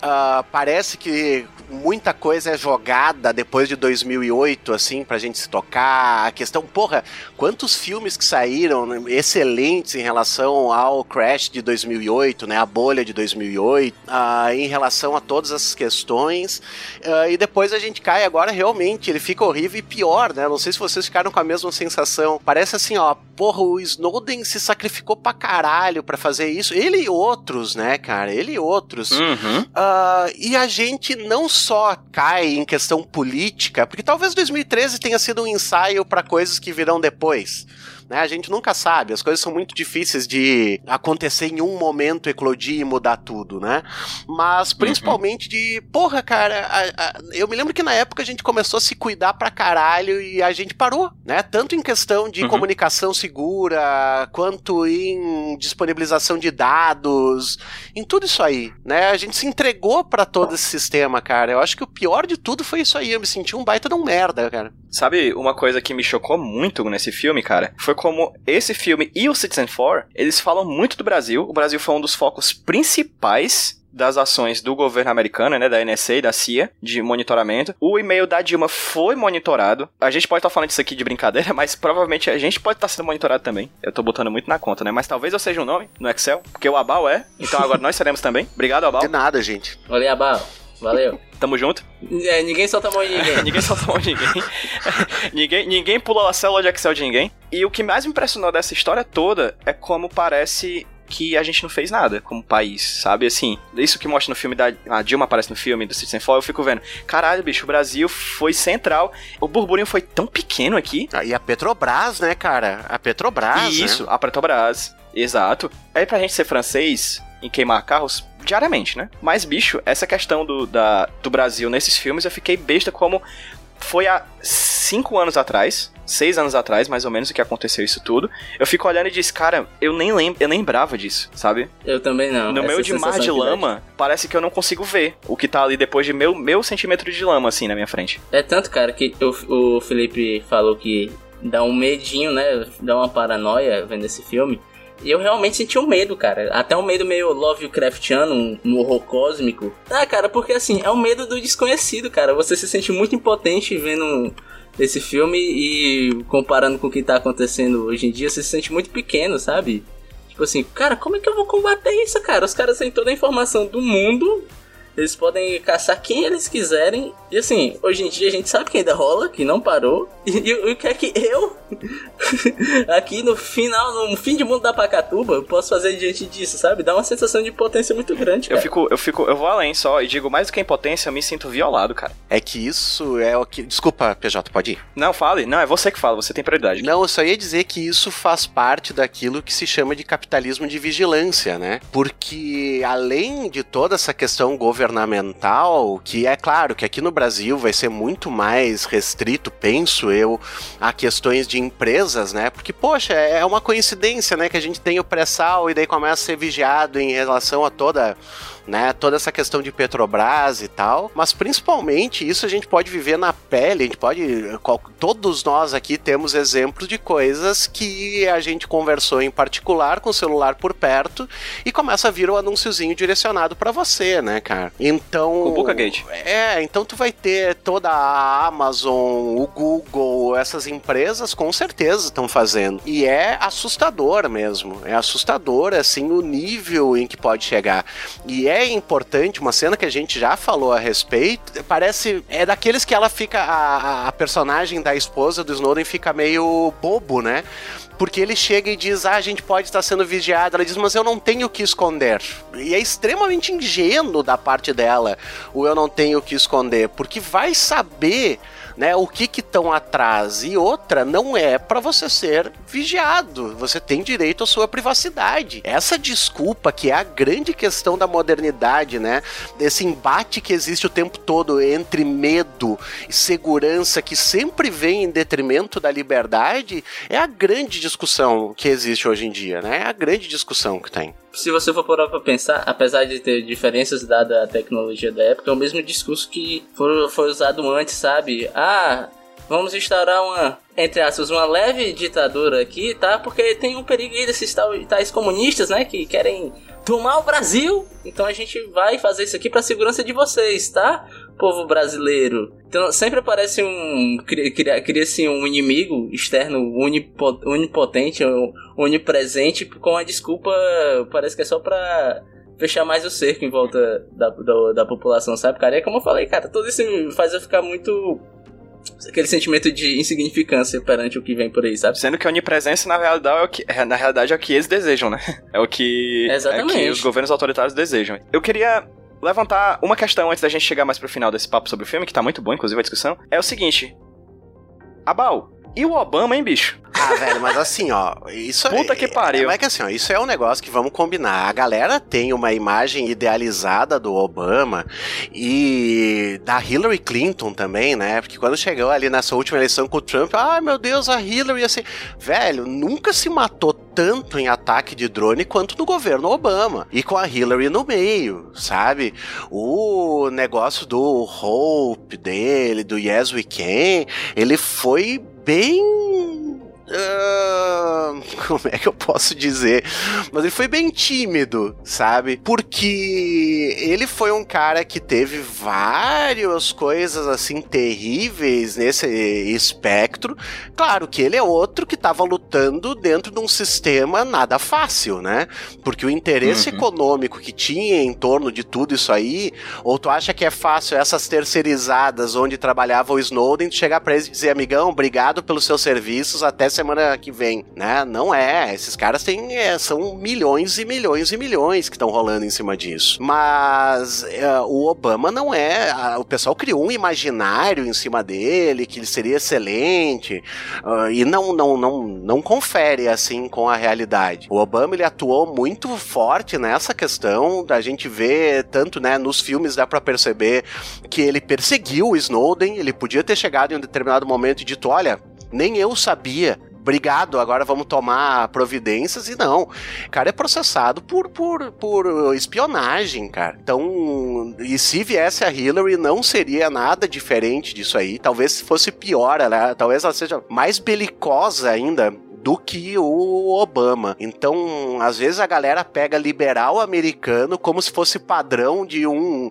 Ah, parece que muita coisa é jogada depois de 2008, assim, pra gente se tocar. A questão, porra, quantos filmes que saíram excelentes em relação ao Crash de 2008, né? A bolha de 2008, ah, em relação a todas essas questões. Ah, e depois a gente cai agora, realmente, ele fica horrível e pior, né? Não sei se vocês ficaram com a mesma sensação. Parece assim, ó, porra, o Snowden se sacrificou pra caralho pra fazer isso. Ele e outros, né, cara? Ele e outros. Uhum. Ah, e a gente não só cai em questão política, porque talvez 2013 tenha sido um ensaio para coisas que virão depois. Né? A gente nunca sabe, as coisas são muito difíceis de acontecer em um momento, eclodir e mudar tudo, né? Mas principalmente de, porra, cara, a- a- eu me lembro que na época a gente começou a se cuidar pra caralho e a gente parou, né? Tanto em questão de Uhum. comunicação segura, quanto em disponibilização de dados, em tudo isso aí, né? A gente se entregou pra todo esse sistema, cara. Eu acho que o pior de tudo foi isso aí. Eu me senti um baita de um merda, cara. Sabe uma coisa que me chocou muito nesse filme, cara? Foi como esse filme e o Citizen 4, eles falam muito do Brasil. O Brasil foi um dos focos principais das ações do governo americano, né, da NSA e da CIA, de monitoramento. O e-mail da Dilma foi monitorado. A gente pode estar falando disso aqui de brincadeira, mas provavelmente a gente pode estar sendo monitorado também. Eu tô botando muito na conta, né? Mas talvez eu seja um nome no Excel, porque o Abal é. Então agora nós seremos também. Obrigado, Abal. De nada, gente. Olha, Abal. Valeu. Tamo junto. É, ninguém solta a mão em ninguém. ninguém solta a mão de ninguém. ninguém. Ninguém pula a célula de Excel de ninguém. E o que mais me impressionou dessa história toda é como parece que a gente não fez nada como país, sabe? Assim, isso que mostra no filme da. A Dilma aparece no filme do Citizen Fall, eu fico vendo. Caralho, bicho, o Brasil foi central. O burburinho foi tão pequeno aqui. Ah, E a Petrobras, né, cara? A Petrobras. isso, né? a Petrobras. Exato. Aí pra gente ser francês em queimar carros diariamente, né? Mas, bicho, essa questão do, da, do Brasil nesses filmes, eu fiquei besta como foi há cinco anos atrás, seis anos atrás, mais ou menos, o que aconteceu isso tudo. Eu fico olhando e disse, cara, eu nem lembro, eu nem lembrava disso, sabe? Eu também não. no essa meio de mar de lama, parece que eu não consigo ver o que tá ali depois de meu, meu centímetro de lama, assim, na minha frente. É tanto, cara, que o, o Felipe falou que dá um medinho, né? Dá uma paranoia vendo esse filme. E eu realmente senti um medo, cara. Até um medo meio Lovecraftiano, um, um horror cósmico. Ah, cara, porque assim, é o medo do desconhecido, cara. Você se sente muito impotente vendo esse filme e comparando com o que tá acontecendo hoje em dia, você se sente muito pequeno, sabe? Tipo assim, cara, como é que eu vou combater isso, cara? Os caras têm toda a informação do mundo. Eles podem caçar quem eles quiserem. E assim, hoje em dia a gente sabe que ainda rola, que não parou. E, o que é que eu, aqui no final, no fim de mundo da Pacatuba, eu posso fazer diante disso, sabe? Dá uma sensação de potência muito grande, Eu cara. fico, eu fico, eu vou além só e digo mais do que a impotência, eu me sinto violado, cara. É que isso é o que. Desculpa, PJ, pode ir. Não, fale. Não, é você que fala, você tem prioridade. Não, eu só ia dizer que isso faz parte daquilo que se chama de capitalismo de vigilância, né? Porque além de toda essa questão governamental, que é claro que aqui no Brasil vai ser muito mais restrito, penso eu, a questões de empresas, né? Porque, poxa, é uma coincidência, né? Que a gente tem o pré-sal e daí começa a ser vigiado em relação a toda né? Toda essa questão de Petrobras e tal, mas principalmente isso a gente pode viver na pele, a gente pode, qual- todos nós aqui temos exemplos de coisas que a gente conversou em particular com o celular por perto e começa a vir o anúnciozinho direcionado pra você, né, cara? Então, o Bookagate. é, então tu vai ter toda a Amazon, o Google, essas empresas com certeza estão fazendo. E é assustador mesmo. É assustador, assim, o nível em que pode chegar. E é importante, uma cena que a gente já falou a respeito, parece. É daqueles que ela fica. A, a- a personagem da esposa do Snowden fica meio bobo, né? Porque ele chega e diz: Ah, a gente pode estar sendo vigiado. Ela diz: Mas eu não tenho o que esconder. E é extremamente ingênuo da parte dela o eu não tenho o que esconder. Porque vai saber. Né, o que que estão atrás e outra não é para você ser vigiado. Você tem direito à sua privacidade. Essa desculpa que é a grande questão da modernidade, né? Esse embate que existe o tempo todo entre medo e segurança que sempre vem em detrimento da liberdade, é a grande discussão que existe hoje em dia, né? É a grande discussão que tem. Se você for parar pra pensar, apesar de ter diferenças dada a tecnologia da época, é o mesmo discurso que foi, foi usado antes, sabe? Ah, vamos instaurar uma, entre aspas, uma leve ditadura aqui, tá? Porque tem um perigo aí desses tais comunistas, né? Que querem tomar o Brasil. Então a gente vai fazer isso aqui pra segurança de vocês, tá? Povo brasileiro. Então sempre aparece um. Cria-se um inimigo externo unipo, onipotente, onipresente, com a desculpa. Parece que é só pra fechar mais o cerco em volta da, da, da população, sabe, cara? E é como eu falei, cara, tudo isso faz eu ficar muito aquele sentimento de insignificância perante o que vem por aí, sabe? Sendo que a onipresença, na realidade, é o que, é, na realidade, é o que eles desejam, né? É o que, Exatamente. É que os governos autoritários desejam. Eu queria levantar uma questão antes da gente chegar mais pro final desse papo sobre o filme, que tá muito bom, inclusive, a discussão. É o seguinte. Abal, e o Obama, hein, bicho? Ah, velho, mas assim, ó, isso Puta que pariu. É, mas é que assim, ó, isso é um negócio que vamos combinar. A galera tem uma imagem idealizada do Obama e da Hillary Clinton também, né? Porque quando chegou ali nessa última eleição com o Trump, ai ah, meu Deus, a Hillary assim, velho, nunca se matou tanto em ataque de drone quanto no governo Obama. E com a Hillary no meio, sabe? O negócio do Hope dele, do Yes We Can, ele foi bem Uh, como é que eu posso dizer? Mas ele foi bem tímido, sabe? Porque ele foi um cara que teve várias coisas assim terríveis nesse espectro. Claro que ele é outro que estava lutando dentro de um sistema nada fácil, né? Porque o interesse uhum. econômico que tinha em torno de tudo isso aí, ou tu acha que é fácil essas terceirizadas onde trabalhava o Snowden, chegar pra eles e dizer, amigão, obrigado pelos seus serviços, até semana que vem, né? Não é. Esses caras têm. É, são milhões e milhões e milhões que estão rolando em cima disso. Mas é, o Obama não é. A, o pessoal criou um imaginário em cima dele, que ele seria excelente, uh, e não, não, não, não confere assim com a realidade. O Obama ele atuou muito forte nessa questão da gente ver, tanto né, nos filmes dá para perceber que ele perseguiu o Snowden, ele podia ter chegado em um determinado momento e dito: olha, nem eu sabia obrigado, agora vamos tomar providências. E não, o cara é processado por, por, por espionagem, cara. Então, e se viesse a Hillary, não seria nada diferente disso aí. Talvez fosse pior, né? talvez ela seja mais belicosa ainda do que o Obama. Então, às vezes a galera pega liberal americano como se fosse padrão de um,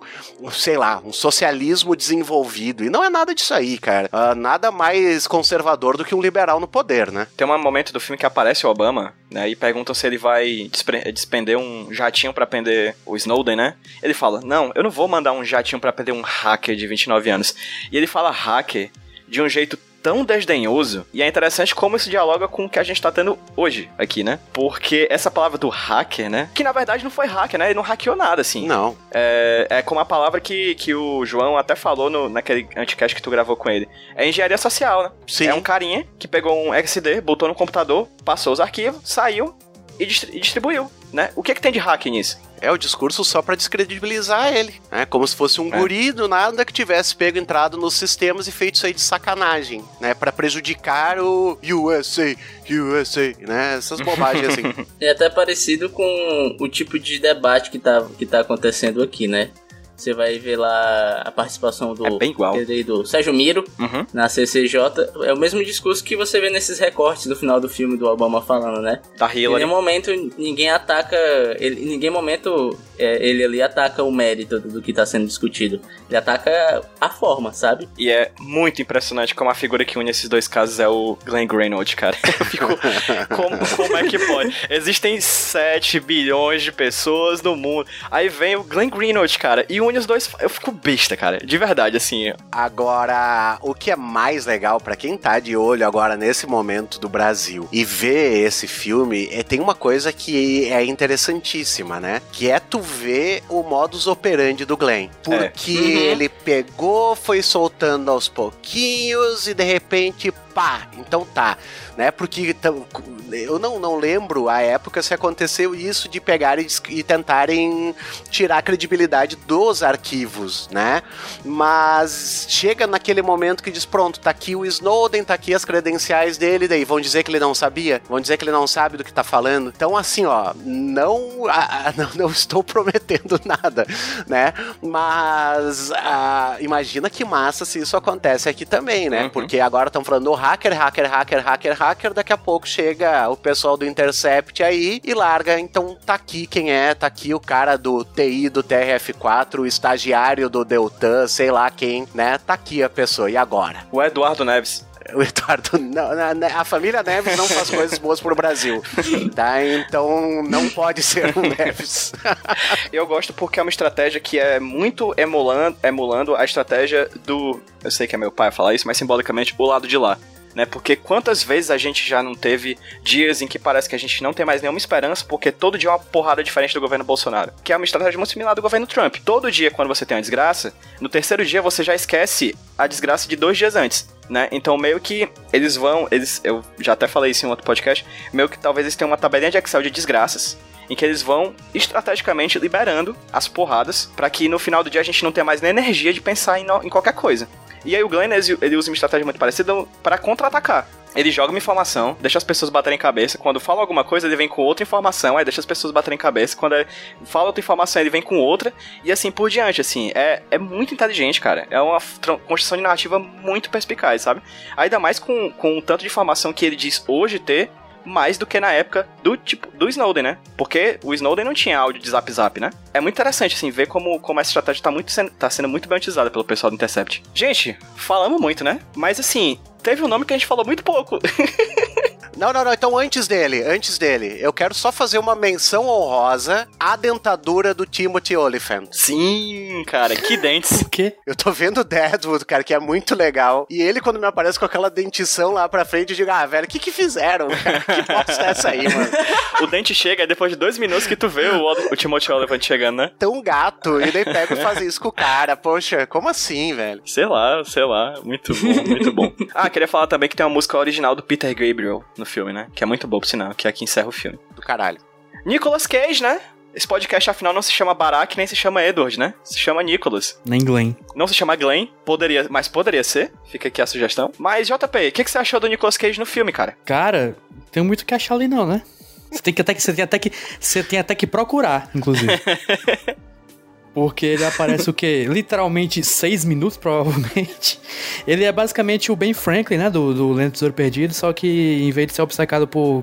sei lá, um socialismo desenvolvido. E não é nada disso aí, cara. Uh, nada mais conservador do que um liberal no poder, né? Tem um momento do filme que aparece o Obama, né? E perguntam se ele vai despender um jatinho para prender o Snowden, né? Ele fala: Não, eu não vou mandar um jatinho para prender um hacker de 29 anos. E ele fala hacker de um jeito tão desdenhoso. E é interessante como isso dialoga com o que a gente tá tendo hoje aqui, né? Porque essa palavra do hacker, né? Que na verdade não foi hacker, né? Ele não hackeou nada, assim. Não. É, é como a palavra que, que o João até falou no, naquele anticast que tu gravou com ele. É engenharia social, né? Sim. É um carinha que pegou um XD, botou no computador, passou os arquivos, saiu e, distribuiu, né? O que, é que tem de hack nisso? É o discurso só para descredibilizar ele, né? Como se fosse um é. guri do nada que tivesse pego entrado nos sistemas e feito isso aí de sacanagem, né? Para prejudicar o USA, USA, né? Essas bobagens assim. É até parecido com o tipo de debate que tá, que tá acontecendo aqui, né? Você vai ver lá a participação do, é bem igual. do Sérgio Miro uhum. na CCJ. É o mesmo discurso que você vê nesses recortes do final do filme do Obama falando, né? Da Hillary. Em nenhum momento ninguém ataca. Ele, em ninguém momento é, ele ali ataca o mérito do, do que está sendo discutido. Ele ataca a forma, sabe? E é muito impressionante como a figura que une esses dois casos é o Glenn Greenwald, cara. Eu fico. como, como é que pode? Existem 7 bilhões de pessoas no mundo. Aí vem o Glenn Greenwald, cara, e une os dois. Eu fico besta, cara. De verdade, assim. Agora, o que é mais legal para quem tá de olho agora nesse momento do Brasil e vê esse filme, é, tem uma coisa que é interessantíssima, né? Que é tu ver o modus operandi do Glenn. Porque é. uhum. ele pegou, foi soltando aos pouquinhos e de repente pá, então tá, né? Porque eu não, não lembro a época se aconteceu isso de pegar e, tentarem tirar a credibilidade dos arquivos, né? Mas chega naquele momento que diz, pronto, tá aqui o Snowden, tá aqui as credenciais dele, daí vão dizer que ele não sabia, vão dizer que ele não sabe do que tá falando. Então, assim, ó, não, a- a- não, não estou prometendo nada, né? Mas ah, imagina que massa se isso acontece aqui também, né? Uhum. Porque agora estão falando hacker, hacker, hacker, hacker, hacker, daqui a pouco chega o pessoal do Intercept aí e larga, então tá aqui quem é, tá aqui o cara do TI do TRF4, o estagiário do Deltan, sei lá quem, né? Tá aqui a pessoa, e agora? O Eduardo Neves. O Eduardo, não, na- a família Neves não faz coisas boas pro Brasil, tá? Então não pode ser o Neves. Eu gosto porque é uma estratégia que é muito emulando, emulando a estratégia do. Eu sei que é meu pai falar isso, mas simbolicamente o lado de lá. Né? Porque quantas vezes a gente já não teve dias em que parece que a gente não tem mais nenhuma esperança, porque todo dia é uma porrada diferente do governo Bolsonaro. Que é uma estratégia muito similar do governo Trump. Todo dia, quando você tem uma desgraça, no terceiro dia você já esquece a desgraça de dois dias antes. Né? Então, meio que eles vão. Eles, eu já até falei isso em outro podcast. Meio que talvez eles tenham uma tabelinha de Excel de desgraças em que eles vão estrategicamente liberando as porradas para que no final do dia a gente não tenha mais nem energia de pensar em, no- em qualquer coisa. E aí o Glenn ele, usa uma estratégia muito parecida para contra-atacar. Ele joga uma informação, deixa as pessoas baterem cabeça. Quando fala alguma coisa, ele vem com outra informação, aí deixa as pessoas baterem cabeça. Quando é- fala outra informação, ele vem com outra. E assim por diante, assim. É, é muito inteligente, cara. É uma construção de narrativa muito perspicaz, sabe? Ainda mais com, com o tanto de informação que ele diz hoje ter, mais do que na época do tipo do Snowden, né? Porque o Snowden não tinha áudio de Zap Zap, né? É muito interessante assim ver como, como essa estratégia tá muito tá sendo muito bem utilizada pelo pessoal do Intercept. Gente, falamos muito, né? Mas assim, teve um nome que a gente falou muito pouco. Não, não, não. Então, antes dele, antes dele, eu quero só fazer uma menção honrosa à dentadura do Timothy Oliphant. Sim, cara, que dentes. Por quê? Eu tô vendo Deadwood, cara, que é muito legal. E ele, quando me aparece com aquela dentição lá pra frente, eu digo, ah, velho, o que que fizeram? cara? Que bosta é essa aí, mano? o dente chega e depois de dois minutos que tu vê o, o Timothy Oliphant chegando, né? Tão gato. E daí pega e faz isso com o cara. Poxa, como assim, velho? Sei lá, sei lá. Muito bom, muito bom. Ah, queria falar também que tem uma música original do Peter Gabriel no filme, né? Que é muito boa, por sinal, que é aqui encerra o filme. Do caralho. Nicolas Cage, né? Esse podcast, afinal, não se chama Barack nem se chama Edward, né? Se chama Nicholas. Nem Glenn. Não se chama Glenn, poderia, mas poderia ser. Fica aqui a sugestão. Mas, JP, o que, que você achou do Nicolas Cage no filme, cara? Cara, tem muito que achar ali não, né? Você tem que até que você tem até que você tem até que procurar, inclusive. Porque ele aparece o quê? Literalmente seis minutos, provavelmente. Ele é basicamente o Ben Franklin, né? Do, do Lento Tesouro Perdido, só que em vez de ser obcecado por,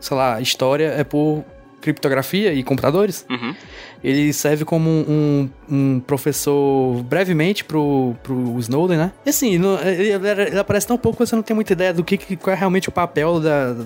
sei lá, história, é por criptografia e computadores. Uhum. Ele serve como um, um professor brevemente pro, pro Snowden, né? E assim, no- ele, ele aparece tão pouco que você não tem muita ideia do que, que- qual é realmente o papel da,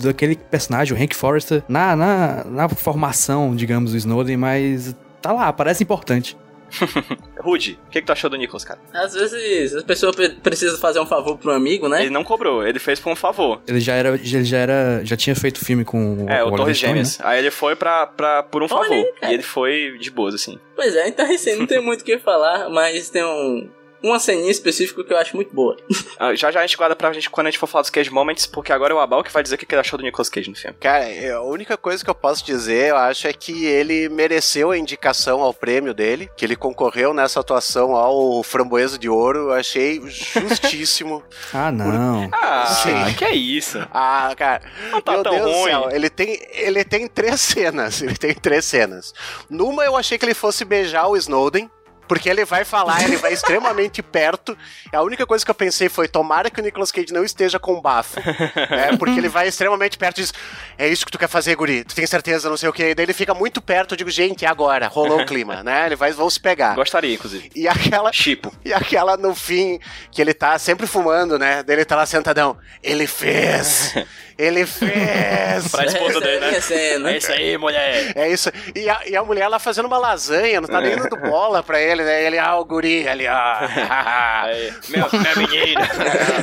daquele personagem, o Hank Forrester, na, na, na formação, digamos, do Snowden, mas tá lá, parece importante. Rude, o que, que tu achou do Nicolas, cara? Às vezes as pessoas pre- precisam fazer um favor pro amigo, né? Ele não cobrou, ele fez por um favor. Ele já era, ele já era, já tinha feito filme com É, o Oliver Torres Stone, né? Gêmeas. Aí ele foi pra, pra, por um Olha favor. aí, e ele foi de boas, assim. Pois é, então assim, não tem muito o que falar, mas tem um, uma ceninha específica que eu acho muito boa. Ah, já já a gente guarda pra gente quando a gente for falar dos Cage Moments, porque agora é o Abal que vai dizer o que ele achou do Nicolas Cage no filme. Cara, é, a única coisa que eu posso dizer, eu acho, é que ele mereceu a indicação ao prêmio dele, que ele concorreu nessa atuação ao Framboesa de Ouro. Eu achei justíssimo. Ah, não. Ah, Sim. que é isso? Ah, cara, Não tá meu tão Deus do ruim. céu, ele tem, ele tem três cenas, ele tem três cenas. Numa eu achei que ele fosse beijar o Snowden, porque ele vai falar, ele vai extremamente perto. A única coisa que eu pensei foi, tomara que o Nicolas Cage não esteja com bafo, né, porque ele vai extremamente perto e diz, é isso que tu quer fazer, guri, tu tem certeza, não sei o que. Daí ele fica muito perto, eu digo, gente, é agora, rolou o clima, né, ele vai, vão se pegar. Gostaria, inclusive. E aquela, Chipo. e aquela no fim, que ele tá sempre fumando, né? Daí ele tá lá sentadão. Ele fez! Ele fez! Pra esposa é dele, né? cena. É isso aí, mulher. É isso. E a, e a mulher lá fazendo uma lasanha, não tá nem dando bola pra ele, né? Ele, ah, o guri, ali, ó. Aí, meu, minha menina.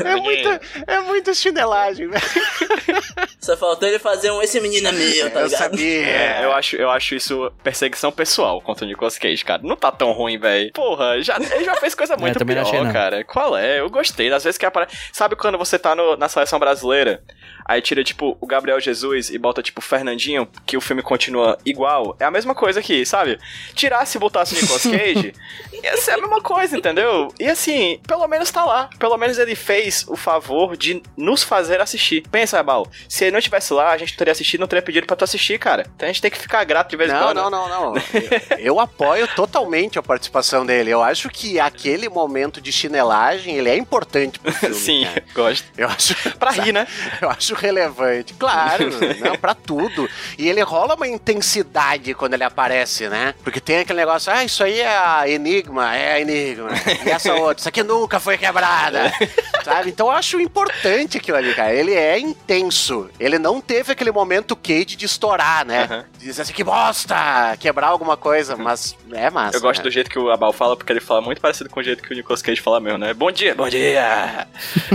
É muito, é muito chinelagem, velho. Só faltou ele fazer um Esse Menino é Meu, tá eu ligado? sabia. É, eu acho, eu acho isso perseguição pessoal contra o Nicolas Cage, cara. Não tá tão ruim, velho. Porra, já, ele já fez coisa muito não pior, achei, cara. Qual é? Eu gostei. Às vezes que aparece. Sabe quando você tá no- na seleção brasileira? Aí tira, tipo, o Gabriel Jesus e bota, tipo, o Fernandinho, que o filme continua igual. É a mesma coisa aqui, sabe? Tirasse e botasse o Nicolas Cage, ia ser a mesma coisa, entendeu? E assim, pelo menos tá lá. Pelo menos ele fez o favor de nos fazer assistir. Pensa, Bal, se ele não estivesse lá, a gente não teria assistido, não teria pedido pra tu assistir, cara. Então a gente tem que ficar grato de vez em Não, quando. não, não, não. Eu, eu apoio totalmente a participação dele. Eu acho que aquele momento de chinelagem, ele é importante pro filme. Sim, cara. gosto. Eu acho, Pra rir, né? eu acho relevante. Claro, não, pra tudo. E ele rola uma intensidade quando ele aparece, né? Porque tem aquele negócio, ah, isso aí é a Enigma, é a Enigma. E essa outra, isso aqui nunca foi quebrada. Sabe? Então eu acho importante aquilo ali, cara. Ele é intenso. Ele não teve aquele momento Cage de estourar, né? De dizer assim, que bosta! Quebrar alguma coisa, mas é massa. Eu gosto né? do jeito que o Abal fala, porque ele fala muito parecido com o jeito que o Nicolas Cage fala mesmo, né? Bom dia, bom dia!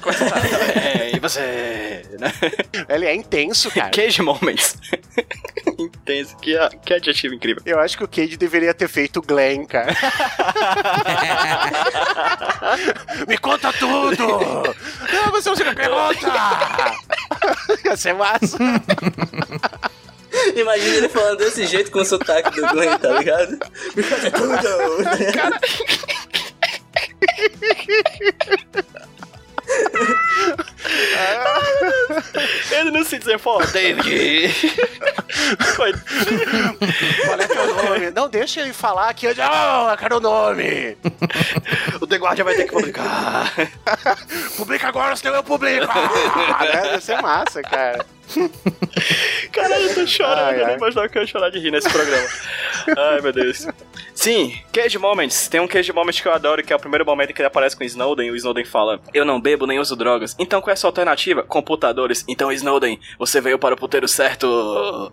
Como você tá? É, e você? Ele é intenso, cara. Cage Moments. Intenso, que, que adjetivo incrível. Eu acho que o Cage deveria ter feito o Glenn, cara. Me conta tudo! Não, você não se me pergunta! Ia ser massa. Imagina ele falando desse jeito com o sotaque do Glenn, tá ligado? Me conta tudo! Ele não se desenforma, David. Qual é teu nome? Não, deixa ele falar aqui. Eu, oh, eu quero o nome. o The Guardian vai ter que publicar. Publica agora, senão eu publico. Ah, né? Ser massa, cara. Caralho, eu tô chorando. Ai, eu nem ai. imaginava que eu ia chorar de rir nesse programa. Ai, meu Deus. Sim, Cage Moments. Tem um Cage Moment que eu adoro, que é o primeiro momento que ele aparece com o Snowden e o Snowden fala: Eu não bebo nem uso drogas. Então qual é a sua alternativa? Computadores. Então, Snowden, você veio para o puteiro certo.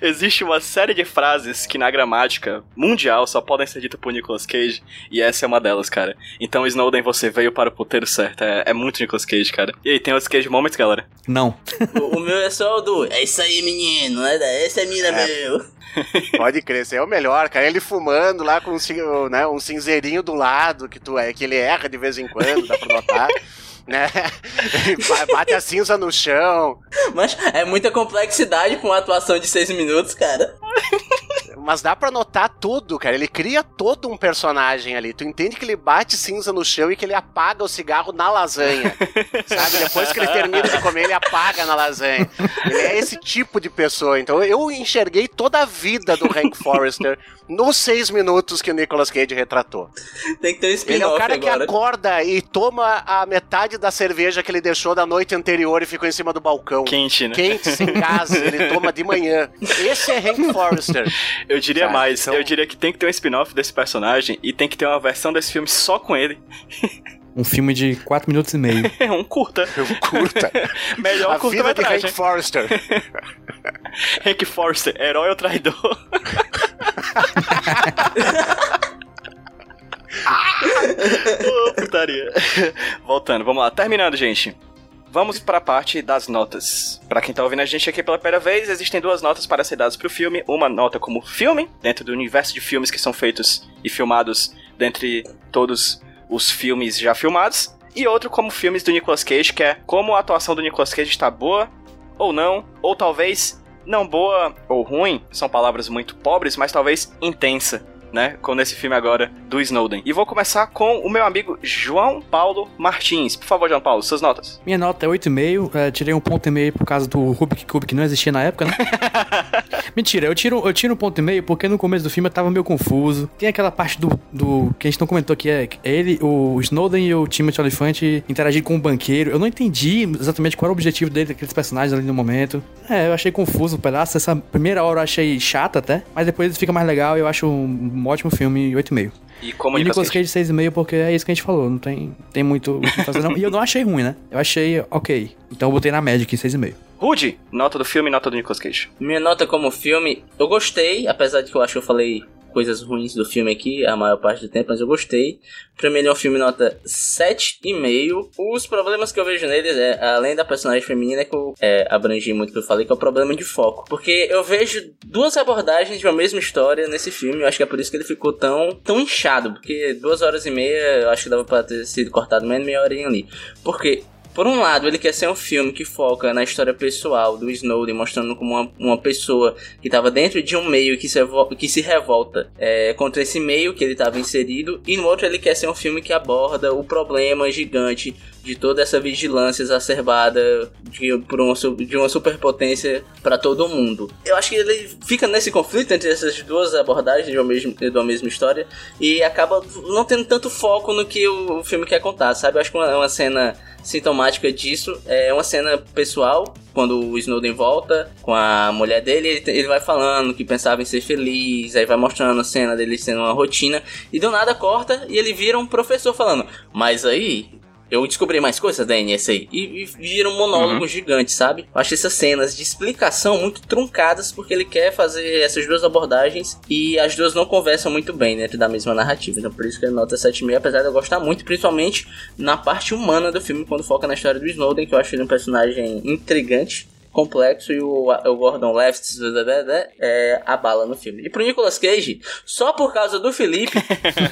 Existe uma série de frases que na gramática mundial só podem ser ditas por Nicolas Cage, e essa é uma delas, cara. Então, Snowden, você veio para o puteiro certo. É, é muito Nicolas Cage, cara. E aí, tem outros Cage Moments, galera? Não. O, o meu é só o do. É isso aí, menino, né? Esse é mina meu. Pode crer, esse é o melhor, cara. Ele fumando lá com um, né, um cinzeirinho do lado, que, tu, é, que ele erra de vez em quando, dá pra notar. Né? Bate a cinza no chão. Mas é muita complexidade pra uma atuação de seis minutos, cara. Mas dá pra notar tudo, cara. Ele cria todo um personagem ali. Tu entende que ele bate cinza no chão e que ele apaga o cigarro na lasanha. sabe? Depois que ele termina de comer, ele apaga na lasanha. Ele é esse tipo de pessoa. Então eu enxerguei toda a vida do Hank Forrester nos seis minutos que o Nicolas Cage retratou. Tem que ter um Ele é o cara que agora. acorda e toma a metade da cerveja que ele deixou da noite anterior e ficou em cima do balcão. Quente, né? Quente, sem gás, ele toma de manhã. Esse é Hank Forrester. Eu diria Sabe? mais, Então- eu diria que tem que ter um spin-off desse personagem e tem que ter uma versão desse filme só com ele. Um filme de 4 minutos e meio. É um curta. Curta. Melhor a vida de. Hank Forrester. Hank Forster, herói ou traidor? Putaria. Voltando, vamos lá. Terminando, gente. Vamos para a parte das notas. Para quem tá ouvindo a gente aqui pela primeira vez, existem duas notas para ser dadas pro filme. Uma nota como filme, dentro do universo de filmes que são feitos e filmados dentre todos os filmes já filmados. E outro como filmes do Nicolas Cage, que é como a atuação do Nicolas Cage está boa ou não, ou talvez não boa ou ruim, são palavras muito pobres, mas talvez intensa, né? Como nesse filme agora do Snowden. E vou começar com o meu amigo João Paulo Martins. Por favor, João Paulo, suas notas. Minha nota é 8,5. É, tirei um ponto e meio por causa do Rubik Cube que não existia na época, né? Mentira, eu tiro, eu tiro um ponto e meio porque no começo do filme eu tava meio confuso. Tem aquela parte do, do que a gente não comentou que é ele, o Snowden e o Timothy Olyphant interagir com o banqueiro. Eu não entendi exatamente qual era o objetivo dele, daqueles personagens ali no momento. É, eu achei confuso o pedaço. Essa primeira hora eu achei chata até, mas depois fica mais legal e eu acho um, um ótimo filme 8,5. E como E Nicolas Nicolas Cage? Cage 6,5 porque é isso que a gente falou, não tem, tem muito o que fazer não. E eu não achei ruim, né? Eu achei ok. Então eu botei na média aqui 6,5. Rude, nota do filme e nota do Nicolas Cage. Minha nota como filme, eu gostei, apesar de que eu acho que eu falei coisas ruins do filme aqui, a maior parte do tempo, mas eu gostei. Pra mim ele é um filme nota 7,5. Os problemas que eu vejo nele, é, além da personagem feminina, que eu é, abrangi muito que eu falei, que é o problema de foco. Porque eu vejo duas abordagens de uma mesma história nesse filme, eu acho que é por isso que ele ficou tão, tão inchado, porque duas horas e meia, eu acho que dava pra ter sido cortado menos meia horinha ali. Porque por um lado, ele quer ser um filme que foca na história pessoal do Snowden, mostrando como uma, uma pessoa que estava dentro de um meio que se, que se revolta é, contra esse meio que ele estava inserido, e no outro, ele quer ser um filme que aborda o problema gigante de toda essa vigilância exacerbada de, por uma, de uma superpotência para todo mundo. Eu acho que ele fica nesse conflito entre essas duas abordagens uma, mesma, uma mesma história e acaba não tendo tanto foco no que o, o filme quer contar, sabe? Eu acho que uma, uma cena sintomática disso é uma cena pessoal, quando o Snowden volta com a mulher dele, ele, ele vai falando que pensava em ser feliz, aí vai mostrando a cena dele sendo uma rotina, e do nada corta e ele vira um professor falando: Mas aí, eu descobri mais coisas da NSA e, e vira um monólogo uhum. gigante, sabe? Eu acho essas cenas de explicação muito truncadas porque ele quer fazer essas duas abordagens e as duas não conversam muito bem dentro da mesma narrativa. Então por isso que ele nota 7,5, apesar de eu gostar muito, principalmente na parte humana do filme, quando foca na história do Snowden, que eu acho ele um personagem intrigante complexo e o, o Gordon Left é, a bala no filme. E pro Nicolas Cage, só por causa do Felipe,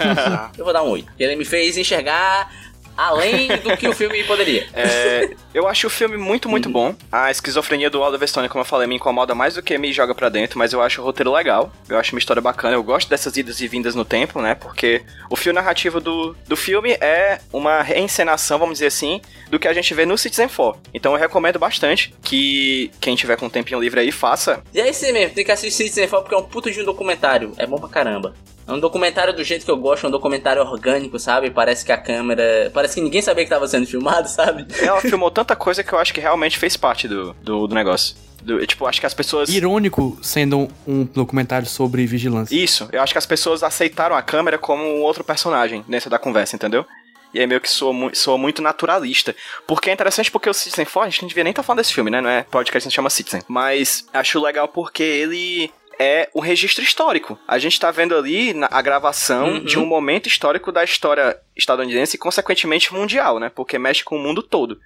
eu vou dar um 8. Ele me fez enxergar além do que o filme poderia. É, eu acho o filme muito, muito uhum. bom. A esquizofrenia do Oliver Stone, como eu falei, me incomoda mais do que me joga para dentro, mas eu acho o roteiro legal. Eu acho uma história bacana. Eu gosto dessas idas e vindas no tempo, né? Porque o fio narrativo do, do filme é uma reencenação, vamos dizer assim, do que a gente vê no Citizen 4. Então eu recomendo bastante que quem tiver com um tempinho livre aí faça. E é isso mesmo, tem que assistir Citizen 4 porque é um puto de um documentário. É bom pra caramba. É um documentário do jeito que eu gosto, é um documentário orgânico, sabe? Parece que a câmera. Parece que ninguém sabia que tava sendo filmado, sabe? Ela filmou tanta coisa que eu acho que realmente fez parte do, do, do negócio. Do, tipo, acho que as pessoas. Irônico sendo um documentário sobre vigilância. Isso, eu acho que as pessoas aceitaram a câmera como um outro personagem dentro da conversa, entendeu? E aí meio que soa, soa muito naturalista. Porque é interessante porque o Citizen 4, a gente não devia nem estar tá falando desse filme, né? Não é podcast, a gente chama Citizen. Mas acho legal porque ele é o registro histórico. A gente está vendo ali a gravação uhum. de um momento histórico da história estadunidense e, consequentemente, mundial, né? Porque mexe com o mundo todo.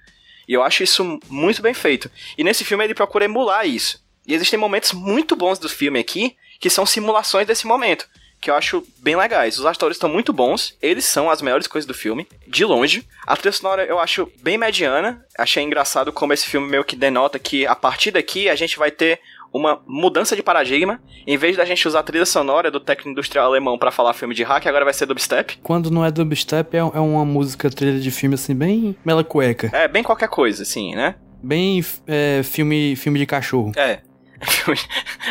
E eu acho isso muito bem feito. E nesse filme ele procura emular isso. E existem momentos muito bons do filme aqui que são simulações desse momento. Que eu acho bem legais. Os atores estão muito bons, eles são as melhores coisas do filme, de longe. A trilha sonora eu acho bem mediana. Achei engraçado como esse filme meio que denota que a partir daqui a gente vai ter uma mudança de paradigma. Em vez da gente usar a trilha sonora do técnico industrial alemão para falar filme de hack, agora vai ser dubstep. Quando não é dubstep, é, é uma música trilha de filme assim, bem mela cueca. É, bem qualquer coisa, assim, né? Bem é, filme, filme de cachorro. É.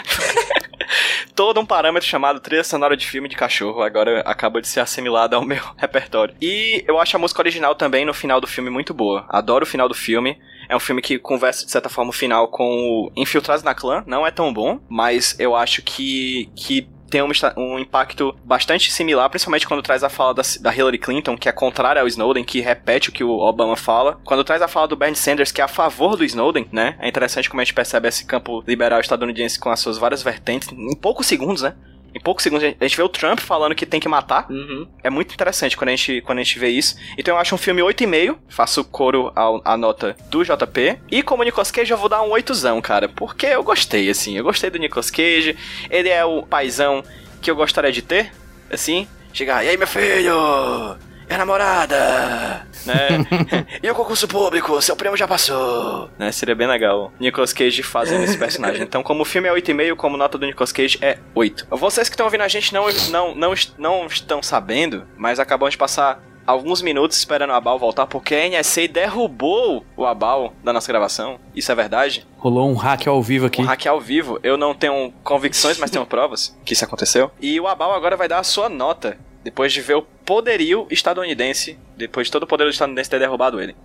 todo um parâmetro chamado trilha sonora de filme de cachorro agora acaba de ser assimilado ao meu repertório. E eu acho a música original também no final do filme muito boa. Adoro o final do filme. É um filme que conversa, de certa forma, o final com o Infiltrados na Clã. Não é tão bom, mas eu acho que, que tem um, um, impacto bastante similar, principalmente quando traz a fala da, da, Hillary Clinton, que é contrária ao Snowden, que repete o que o Obama fala. Quando traz a fala do Bernie Sanders, que é a favor do Snowden, né? É interessante como a gente percebe esse campo liberal estadunidense com as suas várias vertentes em poucos segundos, né? Em poucos segundos a gente vê o Trump falando que tem que matar. Uhum. É muito interessante quando a, gente, quando a gente vê isso. Então eu acho um filme 8,5. Faço coro à nota do JP. E como Nicolas Cage, eu vou dar um 8zão, cara. Porque eu gostei, assim. Eu gostei do Nicolas Cage. Ele é o paizão que eu gostaria de ter. Assim. Chegar, e aí, meu filho? É namorada, né? e o concurso público, seu prêmio já passou. Né? Seria bem legal. Nicolas Cage fazendo esse personagem. Então, como o filme é 8,5, como nota do Nicolas Cage é 8. Vocês que estão ouvindo a gente não, não, não, não estão sabendo, mas acabamos de passar alguns minutos esperando o Abal voltar, porque a NSA derrubou o Abal da nossa gravação. Isso é verdade? Rolou um hack ao vivo aqui. Um hack ao vivo. Eu não tenho convicções, mas tenho provas que isso aconteceu. E o Abal agora vai dar a sua nota depois de ver o poderio estadunidense, depois de todo o poder estadunidense ter derrubado ele.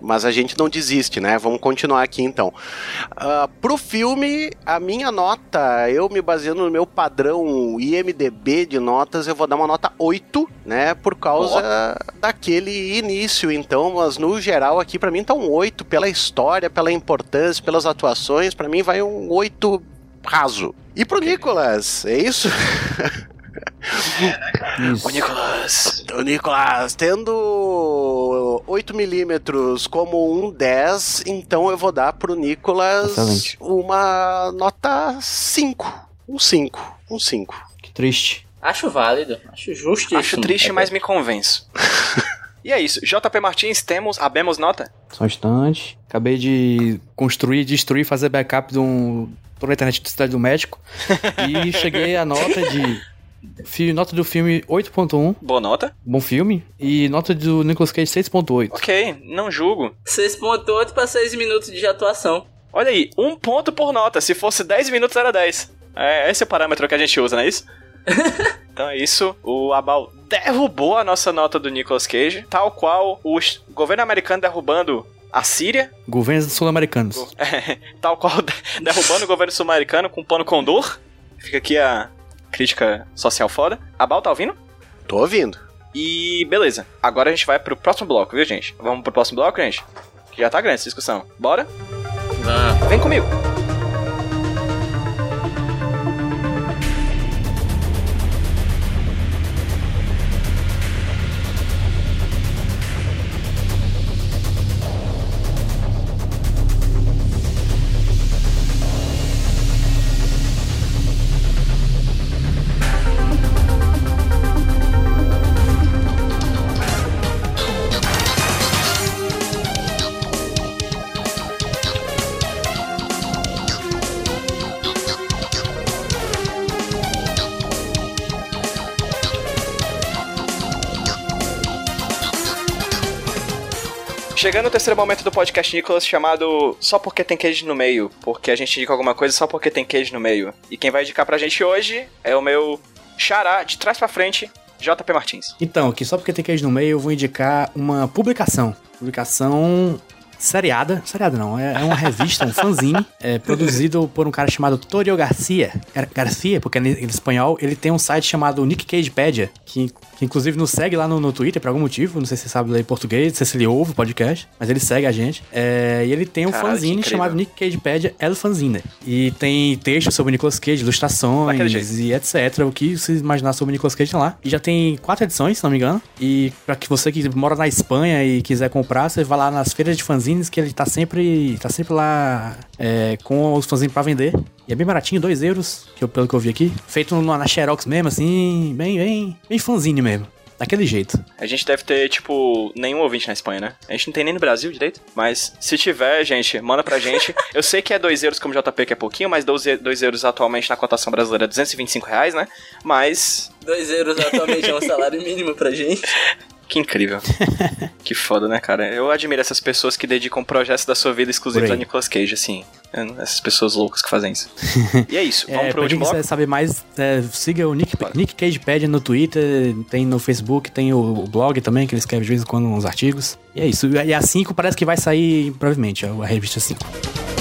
Mas a gente não desiste, né? Vamos continuar aqui então. Uh, pro filme, a minha nota, eu me baseando no meu padrão IMDB de notas, eu vou dar uma nota 8, né? Por causa oh. daquele início, então. Mas no geral, aqui para mim tá um 8 pela história, pela importância, pelas atuações. para mim vai um 8 raso. E pro Nicolas, é isso? O Nicolas. O Nicolas, tendo 8mm como um 10, então eu vou dar pro Nicolas Excelente. uma nota 5. Um 5. Um 5. Que triste. Acho válido, acho justo Acho isso. triste, É, mas me convenço. e é isso. JP Martins, temos, abemos nota? Só um instante. Acabei de construir, destruir, fazer backup de um. Na internet da cidade do médico. e cheguei à nota de. Nota do filme 8.1, Boa nota. bom filme. E nota do Nicolas Cage 6.8. Ok, não julgo. 6.8 pra 6 minutos de atuação. Olha aí, um ponto por nota. Se fosse 10 minutos, era 10. É, esse é o parâmetro que a gente usa, não é isso? então é isso. O Abal derrubou a nossa nota do Nicolas Cage, tal qual o governo americano derrubando a Síria, Governos sul-americanos. tal qual de- derrubando o governo sul-americano com pano condor. Fica aqui a crítica social foda. Abal, tá ouvindo? Tô ouvindo. E beleza. Agora a gente vai pro próximo bloco, viu, gente? Vamos pro próximo bloco, gente? Que já tá grande essa discussão. Bora? Vamos. Vem comigo. Chegando no terceiro momento do podcast Nicolas, chamado Só Porque Tem Queijo no Meio. Porque a gente indica alguma coisa só porque tem queijo no meio. E quem vai indicar pra gente hoje é o meu xará de trás pra frente, JP Martins. Então, aqui só porque tem queijo no meio, eu vou indicar uma publicação. Publicação seriada. Seriada não, é, é uma revista, um fanzine, é, produzido por um cara chamado Torio Garcia. Gar- Garcia, porque em espanhol ele tem um site chamado Nick Cagepedia, que, que inclusive nos segue lá no, no Twitter por algum motivo. Não sei se você sabe ler português, não sei se ele ouve o podcast, mas ele segue a gente. É, e ele tem um Caralho, fanzine chamado Nick Cagepedia El Fanzine. E tem textos sobre Nicolas Cage, ilustrações e etc. O que você imaginar sobre Nicolas Cage tem lá. E já tem quatro edições, se não me engano. E pra que você que mora na Espanha e quiser comprar, você vai lá nas feiras de fanzines que ele tá sempre, tá sempre lá é, com os fanzines pra vender. E é bem baratinho, 2 euros, que eu, pelo que eu vi aqui. Feito na, na Xerox mesmo, assim, bem, bem, bem fanzine mesmo. Daquele jeito. A gente deve ter, tipo, nenhum ouvinte na Espanha, né? A gente não tem nem no Brasil direito. Mas se tiver, gente, manda pra gente. Eu sei que é 2 euros como JP, que é pouquinho, mas 2 euros atualmente na cotação brasileira é 225 reais, né? Mas 2 euros atualmente é um salário mínimo pra gente. Que incrível. que foda, né, cara? Eu admiro essas pessoas que dedicam projetos da sua vida exclusivos a. Nicolas Cage, assim. Essas pessoas loucas que fazem isso. e é isso. Vamos É, pro último quiser bloco? saber mais, é, siga o Nick, Nick Cagepedia no Twitter, tem no Facebook, tem o, o blog também, que ele escreve de vez em quando uns artigos. E é isso. E a 5 parece que vai sair, provavelmente, a revista 5.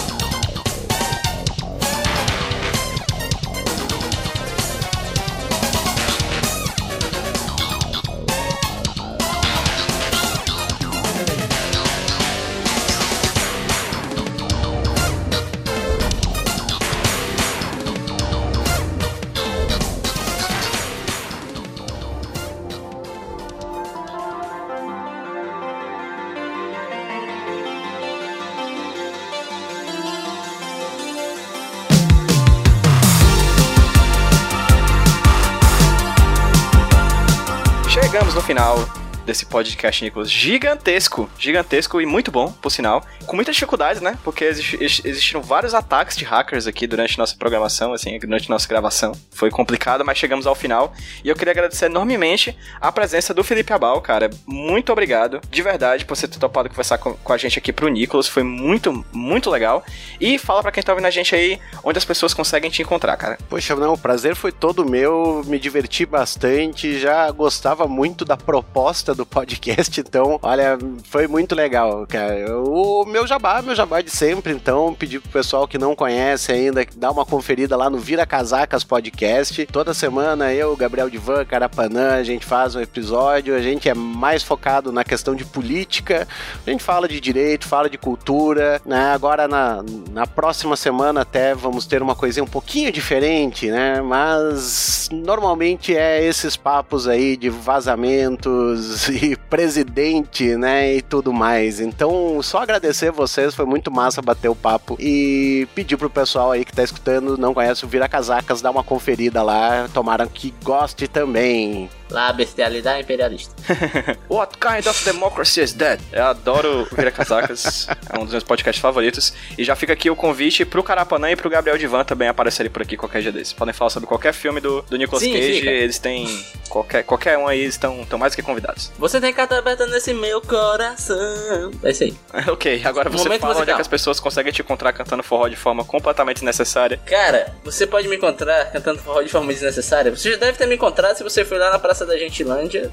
Chegamos no final desse podcast, Nicolas. Gigantesco, gigantesco e muito bom, por sinal. Com muitas dificuldades, né? Porque exi- ex- existiram vários ataques de hackers aqui durante nossa programação, assim, durante nossa gravação. Foi complicado, mas chegamos ao final. E eu queria agradecer enormemente a presença do Felipe Abal, cara. Muito obrigado, de verdade, por você ter topado conversar com, com a gente aqui pro Nicolas. Foi muito, muito legal. E fala pra quem tá ouvindo a gente aí onde as pessoas conseguem te encontrar, cara. Poxa, não, o prazer foi todo meu, me diverti bastante, já gostava muito da proposta do podcast, então, olha, foi muito legal, cara. O meu jabá, meu jabá de sempre, então, pedir pro pessoal que não conhece ainda, dar uma conferida lá no Vira Casacas Podcast. Toda semana eu, Gabriel Divan, Carapanã, a gente faz um episódio, a gente é mais focado na questão de política, a gente fala de direito, fala de cultura, né? Agora na, na próxima semana até vamos ter uma coisinha um pouquinho diferente, né? Mas normalmente é esses papos aí de vazamentos e presidente, né? E tudo mais. Então, só agradecer vocês, foi muito massa bater o papo e pedir pro pessoal aí que tá escutando, não conhece o Vira Casacas, dar uma conferida lá, tomaram que goste também. Lá, bestialidade imperialista. What kind of democracy is that? Eu adoro Vira Casacas, é um dos meus podcasts favoritos. E já fica aqui o convite pro Carapanã e pro Gabriel Divan também aparecerem por aqui qualquer dia desses. Podem falar sobre qualquer filme do, do Nicolas Sim, Cage, fica. eles têm. Qualquer, qualquer um aí estão, estão mais do que convidados. Você tem carta aberta nesse meu coração. É isso aí. ok, agora você Momento fala onde é musical. que as pessoas conseguem te encontrar cantando forró de forma completamente desnecessária. Cara, você pode me encontrar cantando forró de forma desnecessária. Você já deve ter me encontrado se você foi lá na Praça da Gentilândia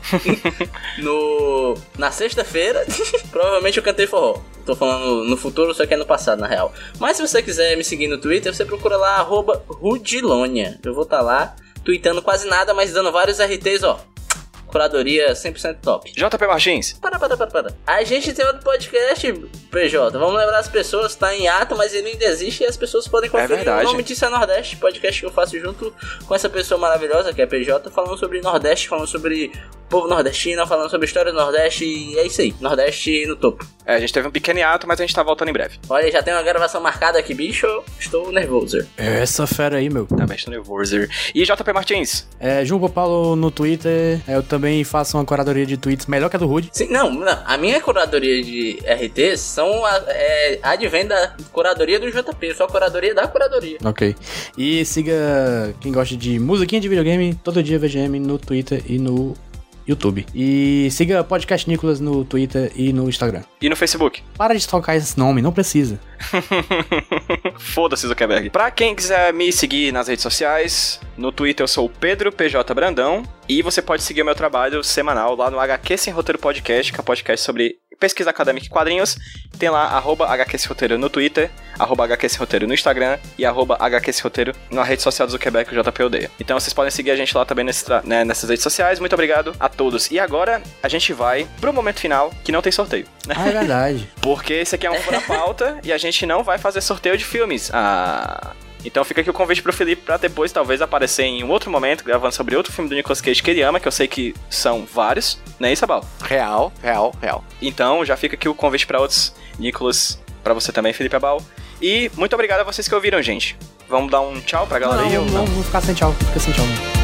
no na sexta-feira. Provavelmente eu cantei forró. Tô falando no futuro, só que é no passado, na real. Mas se você quiser me seguir no Twitter, você procura lá, arroba Rudilonia. Eu vou estar lá, tweetando quase nada, mas dando vários RTs, ó. Curadoria 100% top. JP Martins, Para, para, para, para. A gente tem outro podcast, PJ. Vamos lembrar as pessoas, tá em ato, mas ele ainda existe e as pessoas podem conferir. verdade. O nome disso é Nordeste, podcast que eu faço junto com essa pessoa maravilhosa que é PJ, falando sobre Nordeste, falando sobre povo nordestino, falando sobre história do Nordeste e é isso aí. Nordeste no topo. é, a gente teve um pequeno hiato, mas a gente tá voltando em breve. Olha, já tem uma gravação marcada aqui, bicho. Estou nervoso. Essa fera aí, meu. Também estou nervoso. E JP Martins, É, João Paulo no Twitter. é, Eu também faço uma curadoria de tweets melhor que a do Rude. Sim, não, não, a minha curadoria de RTs são a, é, advém da curadoria do JP, eu sou a curadoria da curadoria. Ok. E siga quem gosta de musiquinha de videogame, todo dia VGM no Twitter e no YouTube. E siga Podcast Nicolas no Twitter e no Instagram. e no Facebook. Para de trocar esse nome, não precisa. Foda-se, Zuckerberg. Pra quem quiser me seguir nas redes sociais, no Twitter eu sou o Pedro PJ Brandão. E você pode seguir o meu trabalho semanal lá no HQ Sem Roteiro Podcast, que é um podcast sobre pesquisa acadêmica e quadrinhos. Tem lá, arroba HQ Sem Roteiro no Twitter, arroba HQ Sem Roteiro no Instagram e arroba HQ Sem Roteiro na rede social do Zuckerberg, que o JP odeia. Então vocês podem seguir a gente lá também nesse né, nessas redes sociais. Muito obrigado a todos. E agora a gente vai pro momento final, que não tem sorteio. né? Ah, é verdade. Porque esse aqui é um fura pauta e a gente não vai fazer sorteio de filmes. Ah. Então fica aqui o convite pro Felipe pra depois talvez aparecer em um outro momento, gravando sobre outro filme do Nicolas Cage que ele ama, que eu sei que são vários, né, isso, Abal? Real, real, real. Então já fica aqui o convite pra outros Nicolas, pra você também, Felipe Abal. E muito obrigado a vocês que ouviram, gente. Vamos dar um tchau pra galera não, aí? não, ou não, vou ficar sem tchau. Fica sem tchau. Não.